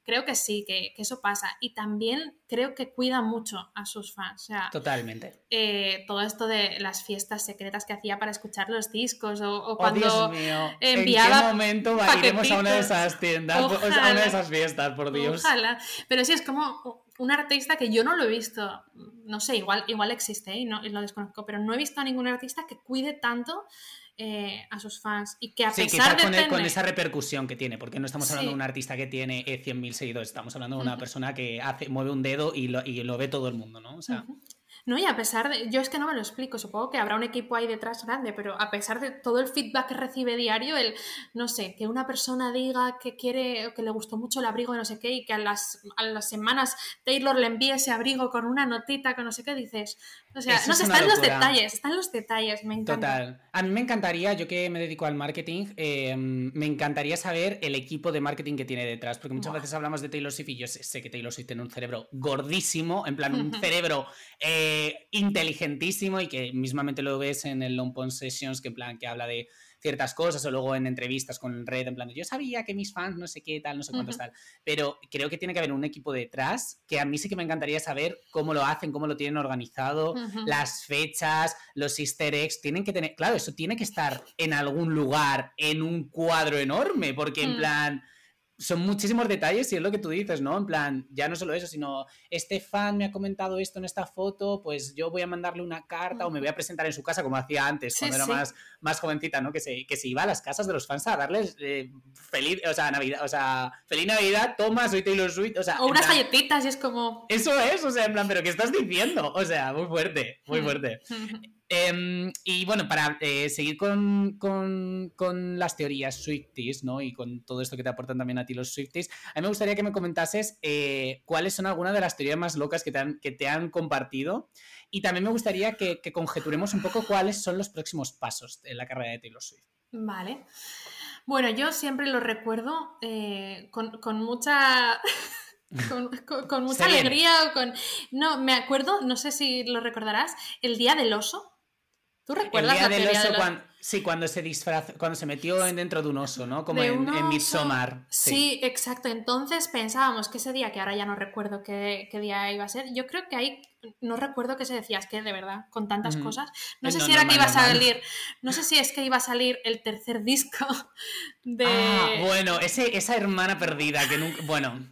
creo que sí, que, eso pasa. Y también creo que cuida mucho a sus fans. Totalmente. Eh, todo esto de las fiestas secretas que hacía para escuchar los discos o, oh, cuando enviaba. ¿En qué momento iremos a una de esas tiendas, a una de esas fiestas, por Dios? Ojalá. Pero sí, es como un artista que yo no lo he visto, no sé, igual, igual existe y, no, y lo desconozco, pero no he visto a ningún artista que cuide tanto eh, a sus fans y que a pesar de con, esa repercusión que tiene, porque no estamos hablando de un artista que tiene 100.000 seguidores, estamos hablando de una persona que hace, mueve un dedo y lo, y lo ve todo el mundo, ¿no? O sea, no, y a pesar de. Yo es que no me lo explico, supongo que habrá un equipo ahí detrás grande, pero a pesar de todo el feedback que recibe diario, el, no sé, que una persona diga que quiere, que le gustó mucho el abrigo de no sé qué, y que a las, a las semanas Taylor le envíe ese abrigo con una notita, con no sé qué, dices. O sea, no sé, están los detalles, están los detalles, me encanta. Total. A mí me encantaría, yo que me dedico al marketing, em, me encantaría saber el equipo de marketing que tiene detrás, porque muchas veces hablamos de Taylor Swift y yo sé, que Taylor Swift tiene un cerebro gordísimo, en plan, un <laughs> cerebro. Eh, inteligentísimo y que mismamente lo ves en el Long Pond Sessions, que en plan que habla de ciertas cosas o luego en entrevistas con Red, en plan yo sabía que mis fans no sé qué tal, no sé cuántos tal, pero creo que tiene que haber un equipo detrás que a mí sí que me encantaría saber cómo lo hacen, cómo lo tienen organizado, las fechas, los easter eggs, tienen que tener, claro, eso tiene que estar en algún lugar, en un cuadro enorme, porque en mm. plan son muchísimos detalles y es lo que tú dices, ¿no? En plan, ya no solo eso, sino este fan me ha comentado esto en esta foto, pues yo voy a mandarle una carta o me voy a presentar en su casa como hacía antes, cuando era más, más jovencita, ¿no? Que se, que se iba a las casas de los fans a darles eh, feliz, o sea, Navidad, o sea, feliz Navidad, toma, soy Taylor Swift, o sea... O unas galletitas y es como... Eso es, o sea, en plan, pero ¿qué estás diciendo? O sea, muy fuerte, muy fuerte. Em, y bueno, para eh, seguir con, las teorías Swifties, ¿no? Y con todo esto que te aportan también a ti los Swifties, a mí me gustaría que me comentases eh, cuáles son algunas de las teorías más locas que te han, que te han compartido. Y también me gustaría que, conjeturemos un poco cuáles son los próximos pasos en la carrera de Taylor Swift. Vale. Bueno, yo siempre lo recuerdo eh, con, mucha. con, mucha <laughs> alegría con... No, me acuerdo, no sé si lo recordarás, el día del oso. ¿Tú recuerdas el día del oso cuando, sí, cuando se disfrazó, cuando se metió dentro de un oso, ¿no? Como en, en, Midsommar. Sí. exacto. Entonces pensábamos que ese día, que ahora ya no recuerdo qué, día iba a ser, yo creo que ahí no recuerdo qué se decía, es que de verdad, con tantas cosas. No sé si era que iba a salir, no sé si es que iba a salir el tercer disco <laughs> de. Ah, bueno, ese, esa hermana perdida que nunca. Bueno.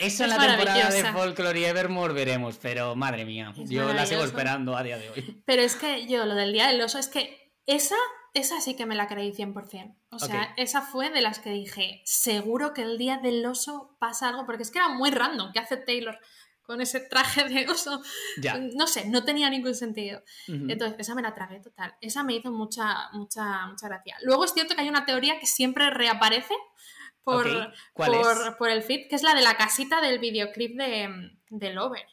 Eso en la temporada de Folklore y Evermore veremos, pero madre mía, yo la sigo esperando a día de hoy. Pero es que yo, lo del Día del Oso, es que esa, esa sí que me la creí 100%. O sea, esa fue de las que dije, seguro que el Día del Oso pasa algo, porque es que era muy random. ¿Qué hace Taylor con ese traje de oso? No sé, no tenía ningún sentido. Entonces, esa me la tragué total. Esa me hizo mucha, mucha, mucha gracia. Luego es cierto que hay una teoría que siempre reaparece por, por, el feed, que es la de la casita del videoclip de, de Lover.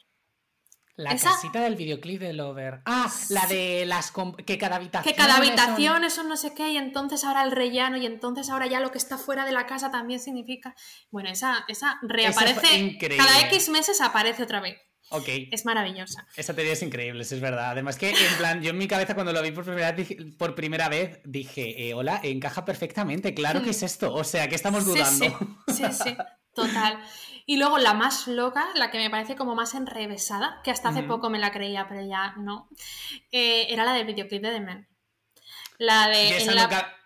La casita del videoclip de Lover. Ah, la de las que cada habitación. Que cada habitación, eso no sé qué, y entonces ahora el rellano, y entonces ahora ya lo que está fuera de la casa también significa. Bueno, esa, esa reaparece. Cada X meses aparece otra vez. Ok. Es maravillosa. Esa teoría es increíble, es verdad. Además que, en plan, yo en mi cabeza cuando lo vi por primera vez, dije, por primera vez, dije, eh, hola, encaja perfectamente, claro que es esto. O sea, que estamos dudando. sí, sí, sí total. Y luego la más loca, la que me parece como más enrevesada, que hasta hace poco me la creía, pero ya no, eh, era la del videoclip de The Man. La de.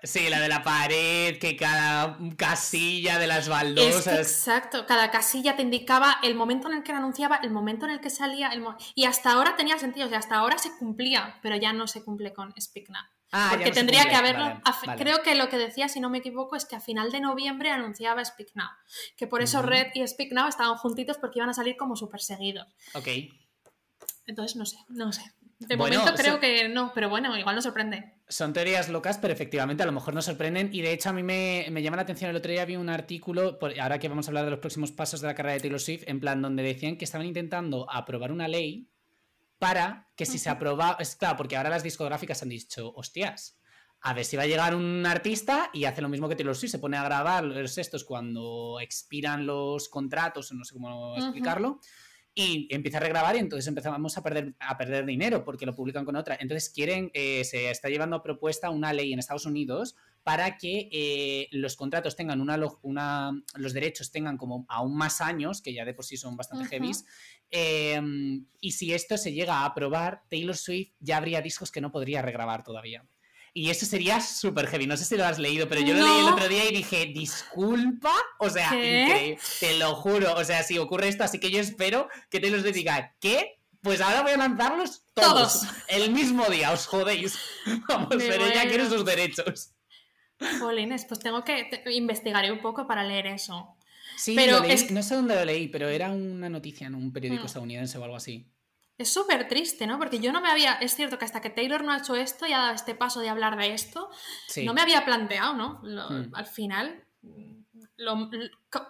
Sí, la de la pared, que cada casilla de las baldosas. exacto, cada casilla te indicaba el momento en el que anunciaba, el momento en el que salía. El y hasta ahora tenía sentido, o sea, hasta ahora se cumplía, pero ya no se cumple con Speak Now. Ah, Porque tendría que haberlo. Creo que lo que decía, si no me equivoco, es que a final de noviembre anunciaba Speak Now. Que por eso Red y Speak Now estaban juntitos porque iban a salir como súper seguidos. Ok. Entonces, no sé, no sé. De momento creo que no, pero bueno, igual nos sorprende. Son teorías locas, pero efectivamente a lo mejor nos sorprenden. Y de hecho, a mí me, llama la atención. El otro día vi un artículo, ahora que vamos a hablar de los próximos pasos de la carrera de Taylor Swift, en plan donde decían que estaban intentando aprobar una ley para que si se aproba, es claro, porque ahora las discográficas han dicho, hostias, a ver si va a llegar un artista y hace lo mismo que Taylor Swift, se pone a grabar los estos cuando expiran los contratos, no sé cómo explicarlo, y empieza a regrabar y entonces empezamos a perder, a perder dinero porque lo publican con otra. Entonces quieren, eh, se está llevando a propuesta una ley en Estados Unidos para que eh, los contratos tengan una, una, los derechos tengan como aún más años, que ya de por sí son bastante heavy. Em, y si esto se llega a aprobar, Taylor Swift ya habría discos que no podría regrabar todavía. Y eso sería súper heavy. No sé si lo has leído, pero yo lo leí el otro día y dije, disculpa. O sea, increíble. Te lo juro. O sea, si ocurre esto, así que yo espero que Taylor Swift diga, ¿qué? Pues ahora voy a lanzarlos todos. El mismo día, os jodéis. <laughs> Vamos, pero ella quiere sus derechos. Jolines, pues tengo que investigar un poco para leer eso. Sí, pero no sé dónde lo leí, pero era una noticia en un periódico mm. estadounidense o algo así. Es súper triste, ¿no? Porque yo no me había. Es cierto que hasta que Taylor no ha hecho esto y ha dado este paso de hablar de esto, no me había planteado, ¿no? Mm. Al final,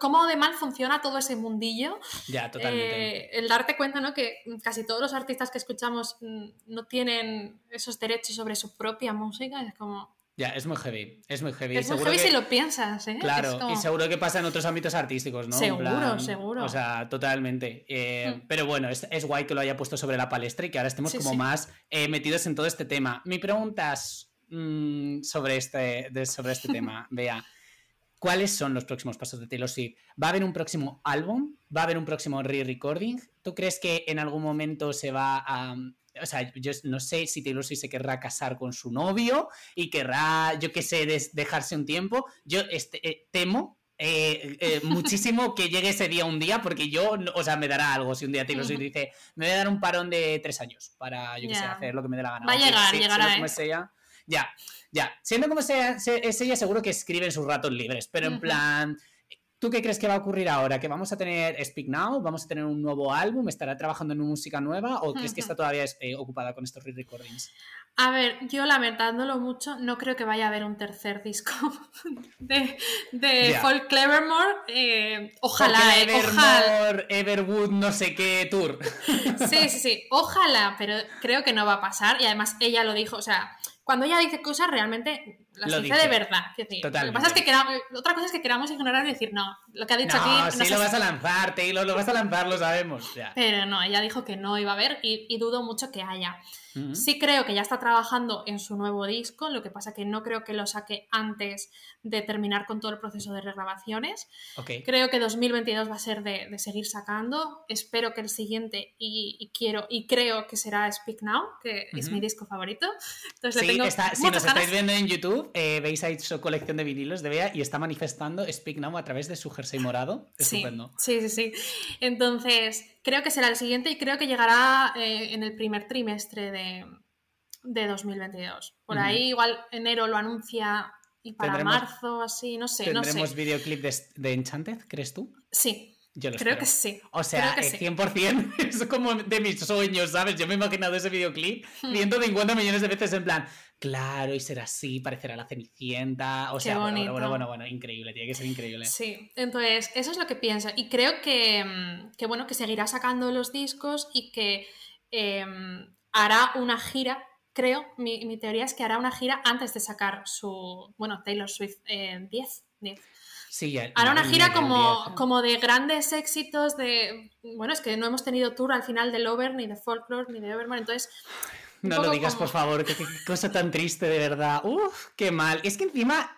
cómo de mal funciona todo ese mundillo. Ya, totalmente. Eh, el darte cuenta, ¿no? Que casi todos los artistas que escuchamos mm, no tienen esos derechos sobre su propia música. Es como. Ya, es muy heavy, es muy heavy. Es muy heavy si lo piensas, ¿eh? Claro, y seguro que pasa en otros ámbitos artísticos, ¿no? Seguro, seguro. O sea, totalmente. Eh, hmm. Pero bueno, es, es, guay que lo haya puesto sobre la palestra y que ahora estemos como más eh, metidos en todo este tema. Mi pregunta es, mm, sobre, este, sobre este tema, <laughs> vea. ¿Cuáles son los próximos pasos de Taylor Swift? ¿Va a haber un próximo álbum? ¿Va a haber un próximo re-recording? ¿Tú crees que en algún momento se va a, o sea, yo no sé si Taylor Swift se querrá casar con su novio y querrá, yo qué sé, dejarse un tiempo. Yo este, eh, temo eh, eh, muchísimo que llegue ese día un día, porque yo, o sea, me dará algo si un día Taylor Swift dice, me voy a dar un parón de tres años para, yo qué sé, hacer lo que me dé la gana. Va a llegar, llegará. ya, ya. Siendo como sea, es ella, seguro que escribe en sus ratos libres, pero en plan, ¿Tú qué crees que va a ocurrir ahora? ¿Que vamos a tener Speak Now? ¿Vamos a tener un nuevo álbum? ¿Estará trabajando en música nueva? ¿O crees que está todavía eh, ocupada con estos re-recordings? A ver, yo lamentándolo mucho, no creo que vaya a haber un tercer disco <laughs> de, de Folk Clevermore. Eh, ojalá, eh, ojalá. Everwood, no sé qué tour. <laughs> Sí, sí, sí, ojalá, pero creo que no va a pasar. Y además ella lo dijo, o sea, cuando ella dice cosas realmente las dice, de verdad. Lo que pasa es que queramos, otra cosa es que queramos ignorar y decir, no, lo que ha dicho aquí... No, sí lo vas a lanzar, Taylor, lo vas a lanzar, lo sabemos. Pero no, ella dijo que no iba a haber y dudo mucho que haya. Sí creo que ya está trabajando en su nuevo disco, lo que pasa que no creo que lo saque antes de terminar con todo el proceso de regrabaciones. Creo que 2022 va a ser de, seguir sacando. Espero que el siguiente y, quiero y creo que será Speak Now, que es mi disco favorito. Entonces, sí, si nos estáis viendo en YouTube, eh, veis ahí su colección de vinilos de Bea y está manifestando Speak Now a través de su jersey morado. Estupendo. Sí, sí, sí. Entonces, creo que será el siguiente y creo que llegará eh, en el primer trimestre de, de 2022. Por ahí igual enero lo anuncia y para marzo, así, no sé. ¿Tendremos videoclip de, de, Enchanted, crees tú? Sí, Yo lo Creo espero. que sí. O sea, Creo que eh, sí. 100% <laughs> es como de mis sueños, ¿sabes? Yo me he imaginado ese videoclip Hmm. 150 millones de veces en plan, claro, y será así, parecerá la Cenicienta. O sea, bueno, bueno, bueno, bueno, bueno, increíble, tiene que ser increíble. Sí, entonces eso es lo que pienso. Y creo que, mm, que, bueno, que seguirá sacando los discos y que em, hará una gira. Creo, mi, mi teoría es que hará una gira antes de sacar su, bueno, Taylor Swift eh, 10. 10. Sí, ya- Hará una gira como, como de grandes éxitos de... Bueno, es que no hemos tenido tour al final de Lover, ni de Folklore, ni de Evermore, entonces... No lo digas, como- por favor, qué, qué cosa tan triste, de verdad. Uf, qué mal. Es que encima.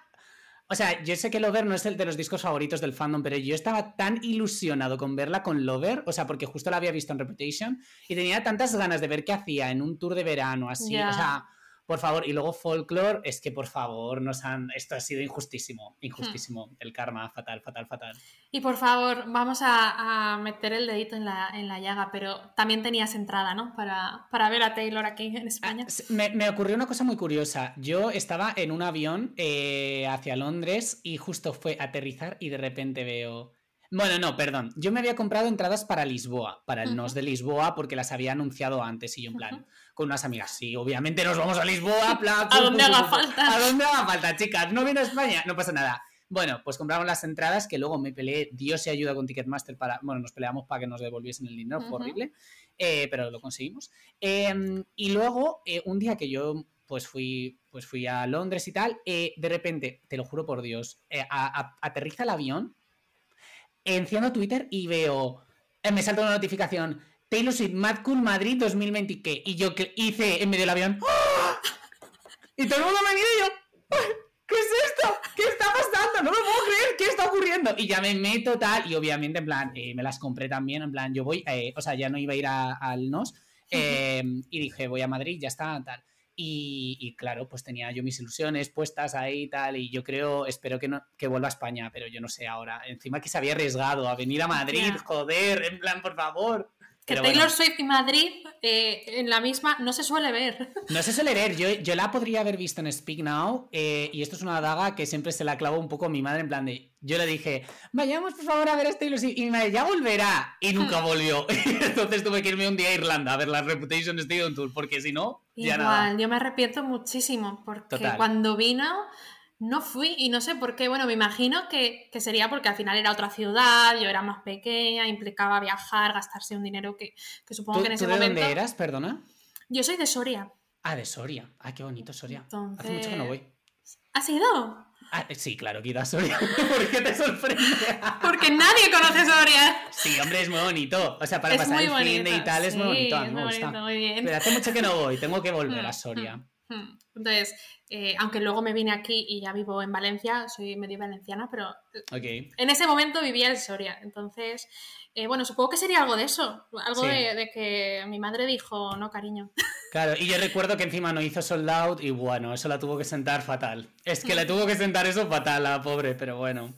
O sea, yo sé que Lover no es el de los discos favoritos del fandom, pero yo estaba tan ilusionado con verla con Lover, o sea, porque justo la había visto en Reputation, y tenía tantas ganas de ver qué hacía en un tour de verano, así, o sea, por favor, y luego Folklore, es que por favor, nos han. Esto ha sido injustísimo, injustísimo. Hmm. El karma, fatal, fatal, fatal. Y por favor, vamos a, a meter el dedito en la, en la llaga, pero también tenías entrada, ¿no? Para, para ver a Taylor aquí en España. Ah, Me, me ocurrió una cosa muy curiosa. Yo estaba en un avión eh, hacia Londres y justo fue aterrizar y de repente veo... Bueno, no, perdón. Yo me había comprado entradas para Lisboa, para el. NOS de Lisboa, porque las había anunciado antes y yo en plan. Con unas amigas, sí, obviamente nos vamos a Lisboa, <laughs> A donde haga falta. A donde haga falta, chicas. No viene a España, no pasa nada. Bueno, pues compramos las entradas que luego me peleé, Dios se ayuda con Ticketmaster para, bueno, nos peleamos para que nos devolviesen el dinero, fue horrible, eh, pero lo conseguimos. Eh, y luego, eh, un día que yo pues fui, pues fui a Londres y tal, eh, de repente, te lo juro por Dios, a- a- aterriza el avión, enciendo Twitter y veo, me salta una notificación, Taylor Swift Mad Cool Madrid 2020, ¿qué? Y yo que hice en medio del avión, ¡ah! y todo el mundo me mira y yo, ¡ah! ¿qué es esto? ¿Qué está pasando? No me puedo creer, ¿qué está ocurriendo? Y ya me meto tal, y obviamente en plan, eh, me las compré también, en plan, yo voy, eh, o sea, ya no iba a ir a- al NOS, eh, y dije, voy a Madrid, ya está, tal. Y, y claro, pues tenía yo mis ilusiones puestas ahí y tal, y yo creo, espero que, no, que vuelva a España, pero yo no sé ahora. Encima que se había arriesgado a venir a Madrid, joder, en plan, por favor. Que Pero Taylor bueno, Swift y Madrid eh, en la misma no se suele ver. no se suele ver, yo, yo la podría haber visto en Speak Now, eh, y esto es una daga que siempre se la clavo un poco a mi madre, en plan de, yo le dije, vayamos por favor a ver a Taylor Swift, y mi madre, ya volverá, y nunca volvió. <laughs> Entonces tuve que irme un día a Irlanda a ver la Reputation Stadium Tour, porque si no, ya Igual, nada. yo me arrepiento muchísimo porque Total. cuando vino no fui y no sé por qué. Bueno, me imagino que, que sería porque al final era otra ciudad, yo era más pequeña, implicaba viajar, gastarse un dinero que, que supongo ¿Tú, que en tú ese de momento. dónde eras, perdona? Yo soy de Soria. Ah, de Soria. Ah, qué bonito Soria. Hace mucho que no voy. ¿Has ido? Ah, eh, sí, claro que he ido a Soria. <laughs> ¿Por qué te sorprende? Porque nadie conoce Soria. sí, hombre, es muy bonito. O sea, para es pasar el fin de y tal es muy bonito. A mí me muy gusta. bonito, muy bien. Pero hace mucho que no voy. Tengo que volver a Mm, Soria. Mm, mm. Entonces, eh, aunque luego me vine aquí y ya vivo en Valencia, soy medio valenciana, pero Ok. en ese momento vivía en Soria. Entonces, eh, bueno, supongo que sería algo de eso. Algo Sí. de, de que mi madre dijo, no, cariño. <laughs> Claro, y yo recuerdo que encima no hizo sold out y bueno, eso la tuvo que sentar fatal. Es que le tuvo que sentar eso fatal a la pobre, pero bueno.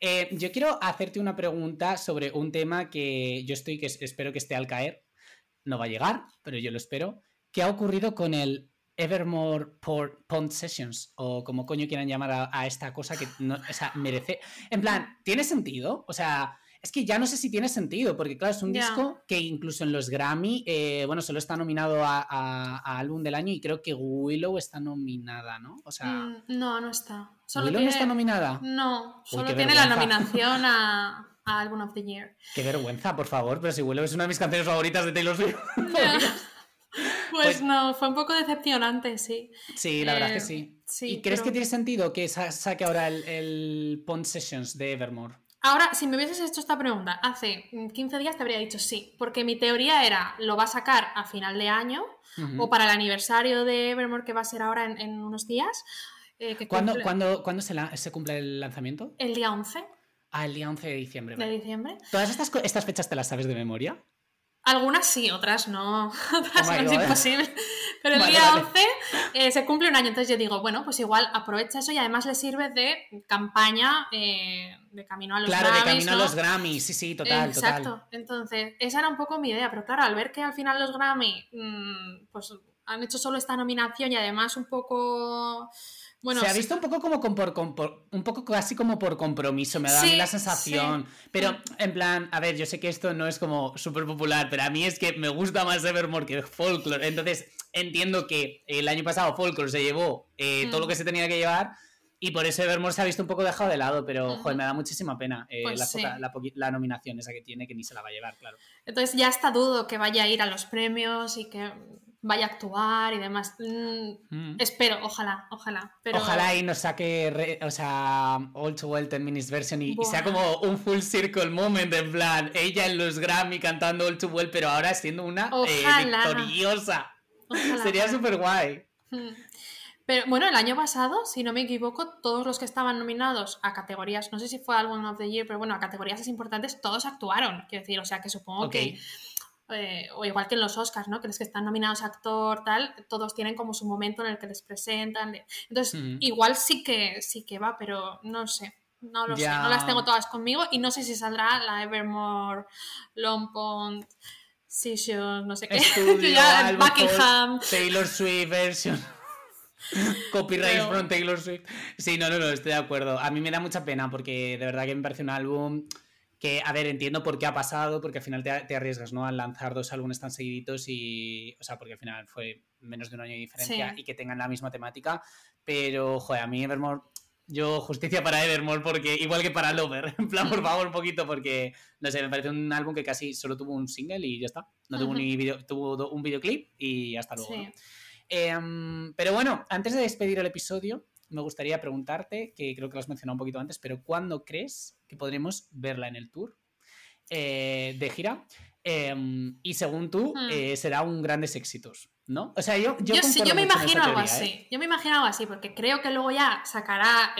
Eh, yo quiero hacerte una pregunta sobre un tema que yo estoy, que es- espero que esté al caer. No va a llegar, pero yo lo espero. ¿Qué ha ocurrido con el Evermore Por- Pond Sessions? O como coño quieran llamar a, a esta cosa que no, o sea, merece. En plan, ¿tiene sentido? O sea, es que ya no sé si tiene sentido, porque claro, es un Ya. disco que incluso en los Grammy, eh, bueno, solo está nominado a, a- a álbum del año y creo que Willow está nominada, ¿no? O sea, Mm, no, no está. Solo ¿Willow tiene... no está nominada? No, Uy, solo qué tiene la vergüenza. nominación a, Album of the Year. Qué vergüenza, por favor, pero si Willow es una de mis canciones favoritas de Taylor Swift. <laughs> Ya. Pues, Pues- no, fue un poco decepcionante, sí. Sí, la verdad es Eh, que sí. sí, ¿Y crees pero- que tiene sentido que sa- saque ahora el, el Pond Sessions de Evermore? Ahora, si me hubieses hecho esta pregunta hace mm, 15 días, te habría dicho sí, porque mi teoría era, lo va a sacar a final de año o para el aniversario de Evermore que va a ser ahora en, en unos días. eh, que ¿Cuándo, cumple cuándo- cuándo se, la- se cumple el lanzamiento? El día 11 Ah, el día 11 de diciembre. de diciembre. ¿Todas estas, estas fechas te las sabes de memoria? Algunas sí, otras no. <laughs> Otras Oh no es imposible. Pero el Vale, día vale. 11 eh, se cumple un año. Entonces yo digo, bueno, pues igual aprovecha eso y además le sirve de campaña eh, de camino a los claro, de Grammys, camino a los Grammys, sí, sí, total, Exacto. total. Entonces, esa era un poco mi idea. Pero claro, al ver que al final los Grammy, mm, pues han hecho solo esta nominación y además un poco se ha visto un poco como por, un poco casi como por compromiso, me da a mí la sensación. Pero en plan, a ver, yo sé que esto no es como súper popular, pero a mí es que me gusta más Evermore que Folklore. Entonces, entiendo que el año pasado Folklore se llevó eh, todo lo que se tenía que llevar. Y por eso Evermore se ha visto un poco dejado de lado, pero joder, me da muchísima pena eh, pues la, la, nominación esa que tiene, que ni se la va a llevar, claro. Entonces ya está dudo que vaya a ir a los premios y que vaya a actuar y demás. Mm, mm. Espero, ojalá, ojalá. Pero... Ojalá y nos saque, o sea, All Too Well 10 Minutes version y, sea como un full circle moment, en plan, ella en los Grammy cantando All Too Well, pero ahora siendo una eh, victoriosa. Sería súper guay. Mm. Pero bueno, el año pasado, si no me equivoco, todos los que estaban nominados a categorías, no sé si fue Album of the Year, pero bueno, a categorías importantes, todos actuaron. Quiero decir, o sea que supongo que eh, o igual que en los Oscars, ¿no? Que los que están nominados a actor, tal, todos tienen como su momento en el que les presentan. Entonces, igual sí que, sí que va, pero no sé. No lo sé, no las tengo todas conmigo y no sé si saldrá la Evermore, Long Pond, Sessions, no sé qué. <laughs> Buckingham. Taylor Swift version. <laughs> Copyright from Taylor Swift. Sí, no, no, no, estoy de acuerdo. A mí me da mucha pena porque de verdad que me parece un álbum que, a ver, entiendo por qué ha pasado, porque al final te, arriesgas, ¿no? A lanzar dos álbumes tan seguiditos y, o sea, porque al final fue menos de un año de diferencia y que tengan la misma temática, pero, joder, a mí Evermore, yo justicia para Evermore porque, igual que para Lover, <laughs> en plan, por favor, un poquito, porque, no sé, me parece un álbum que casi solo tuvo un single y ya está, no tuvo ni video, tuvo un videoclip y hasta luego, em, pero bueno, antes de despedir el episodio, me gustaría preguntarte, que creo que lo has mencionado un poquito antes, pero ¿cuándo crees que podremos verla en el tour eh, de gira? Em, y según tú, eh, será un grandes éxitos, ¿no? O sea, yo... Yo, yo, me imagino algo así. ¿eh? Yo me imagino algo así, porque creo que luego ya sacará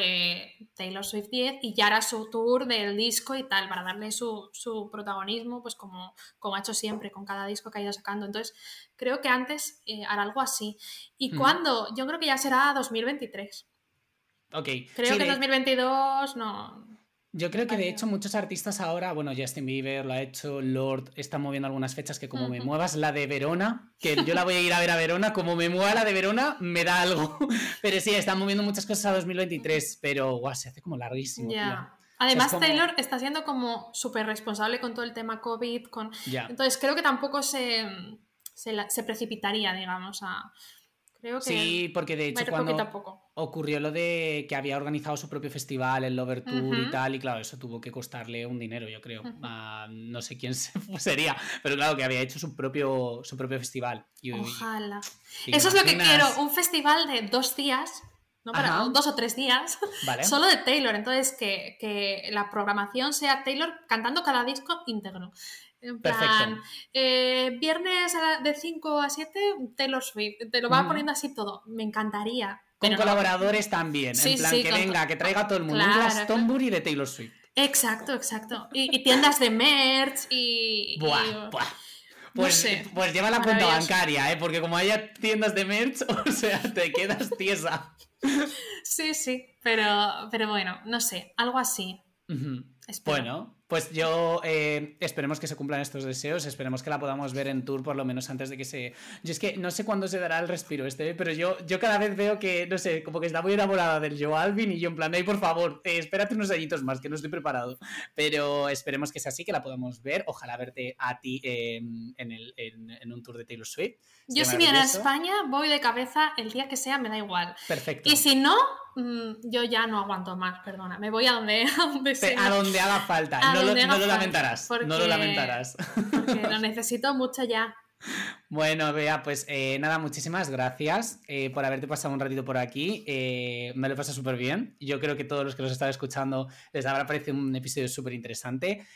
Taylor Swift 10 y ya hará su tour del disco y tal, para darle su, protagonismo, pues como, como ha hecho siempre con cada disco que ha ido sacando. Entonces, creo que antes hará algo así. ¿Y hmm. cuándo? Yo creo que ya será 2023. Ok. Creo que en 2022 no. Yo creo que de hecho muchos artistas ahora, bueno, Justin Bieber lo ha hecho, Lord está moviendo algunas fechas que como me muevas la de Verona, que yo la voy a ir a ver a Verona, como me mueva la de Verona, me da algo. <laughs> Pero sí, están moviendo muchas cosas a 2023, pero guau, se hace como larguísimo. Además, Taylor está siendo como súper responsable con todo el tema COVID. Con... Entonces, creo que tampoco se, se precipitaría, digamos, a, sí, porque de hecho cuando ocurrió lo de que había organizado su propio festival, el Lover Tour y tal, y claro, eso tuvo que costarle un dinero, yo creo. no sé quién <laughs> sería, pero claro, que había hecho su propio, su propio festival. Ojalá. eso es lo que quiero, un festival de dos días ¿no? Para dos o tres días, <laughs> solo de Taylor. Entonces, que, que, la programación sea Taylor cantando cada disco íntegro. En plan, eh, viernes de 5 a 7, Taylor Swift. Te lo va poniendo así todo. Me encantaría. Con colaboradores también. en plan, que venga, que traiga todo el mundo. Claro, un Glastonbury de Taylor Swift. Exacto, exacto. Y, tiendas de merch y. Buah, buah. Pues, pues lleva la cuenta bancaria, ¿eh? porque como haya tiendas de merch, <laughs> o sea, te quedas tiesa. Sí, sí, pero, pero bueno, no sé, algo así. Bueno, pues yo eh, esperemos que se cumplan estos deseos, esperemos que la podamos ver en tour por lo menos antes de que se... Yo es que no sé cuándo se dará el respiro este, pero yo, yo cada vez veo que, no sé, como que está muy enamorada del Joe Alvin y yo en plan, hey, por favor, eh, espérate unos añitos más, que no estoy preparado. Pero esperemos que sea así, que la podamos ver, ojalá verte a ti en, el, en, un tour de Taylor Swift. Yo si viene a España voy de cabeza el día que sea, me da igual. Perfecto. Y si no, mm, yo ya no aguanto más, perdona, me voy a donde, <laughs> a donde sea. A donde haga falta no, lo, lamentarás. no lo lamentarás. Porque lo <laughs> necesito mucho ya. Bueno, Bea, pues eh, nada, muchísimas gracias eh, por haberte pasado un ratito por aquí. Eh, me lo he pasado súper bien. Yo creo que todos los que nos están escuchando les habrá parecido un episodio súper interesante.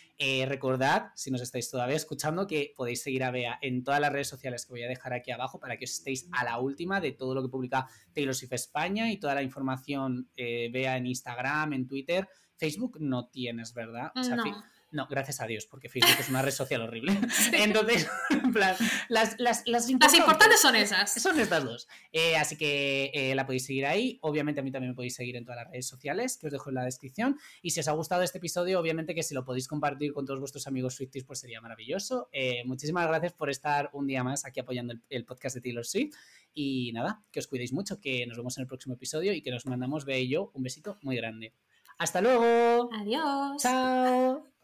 recordad, si nos estáis todavía escuchando, que podéis seguir a Bea en todas las redes sociales que voy a dejar aquí abajo para que os estéis a la última de todo lo que publica Taylor Swift España y toda la información Bea en Instagram, en Twitter. Facebook no tienes, ¿verdad? no. No, gracias a Dios, porque Facebook es una red social horrible. <laughs> Entonces, <laughs> en plan, las, las, las, importantes, son esas. Son estas dos. Eh, así que eh, la podéis seguir ahí. Obviamente a mí también me podéis seguir en todas las redes sociales, que os dejo en la descripción. Y si os ha gustado este episodio, obviamente que si lo podéis compartir con todos vuestros amigos Swifties, pues sería maravilloso. Eh, muchísimas gracias por estar un día más aquí apoyando el, el, podcast de Taylor Swift. Y nada, que os cuidéis mucho, que nos vemos en el próximo episodio y que nos mandamos, ve y yo, un besito muy grande. Hasta luego. Adiós. Chao.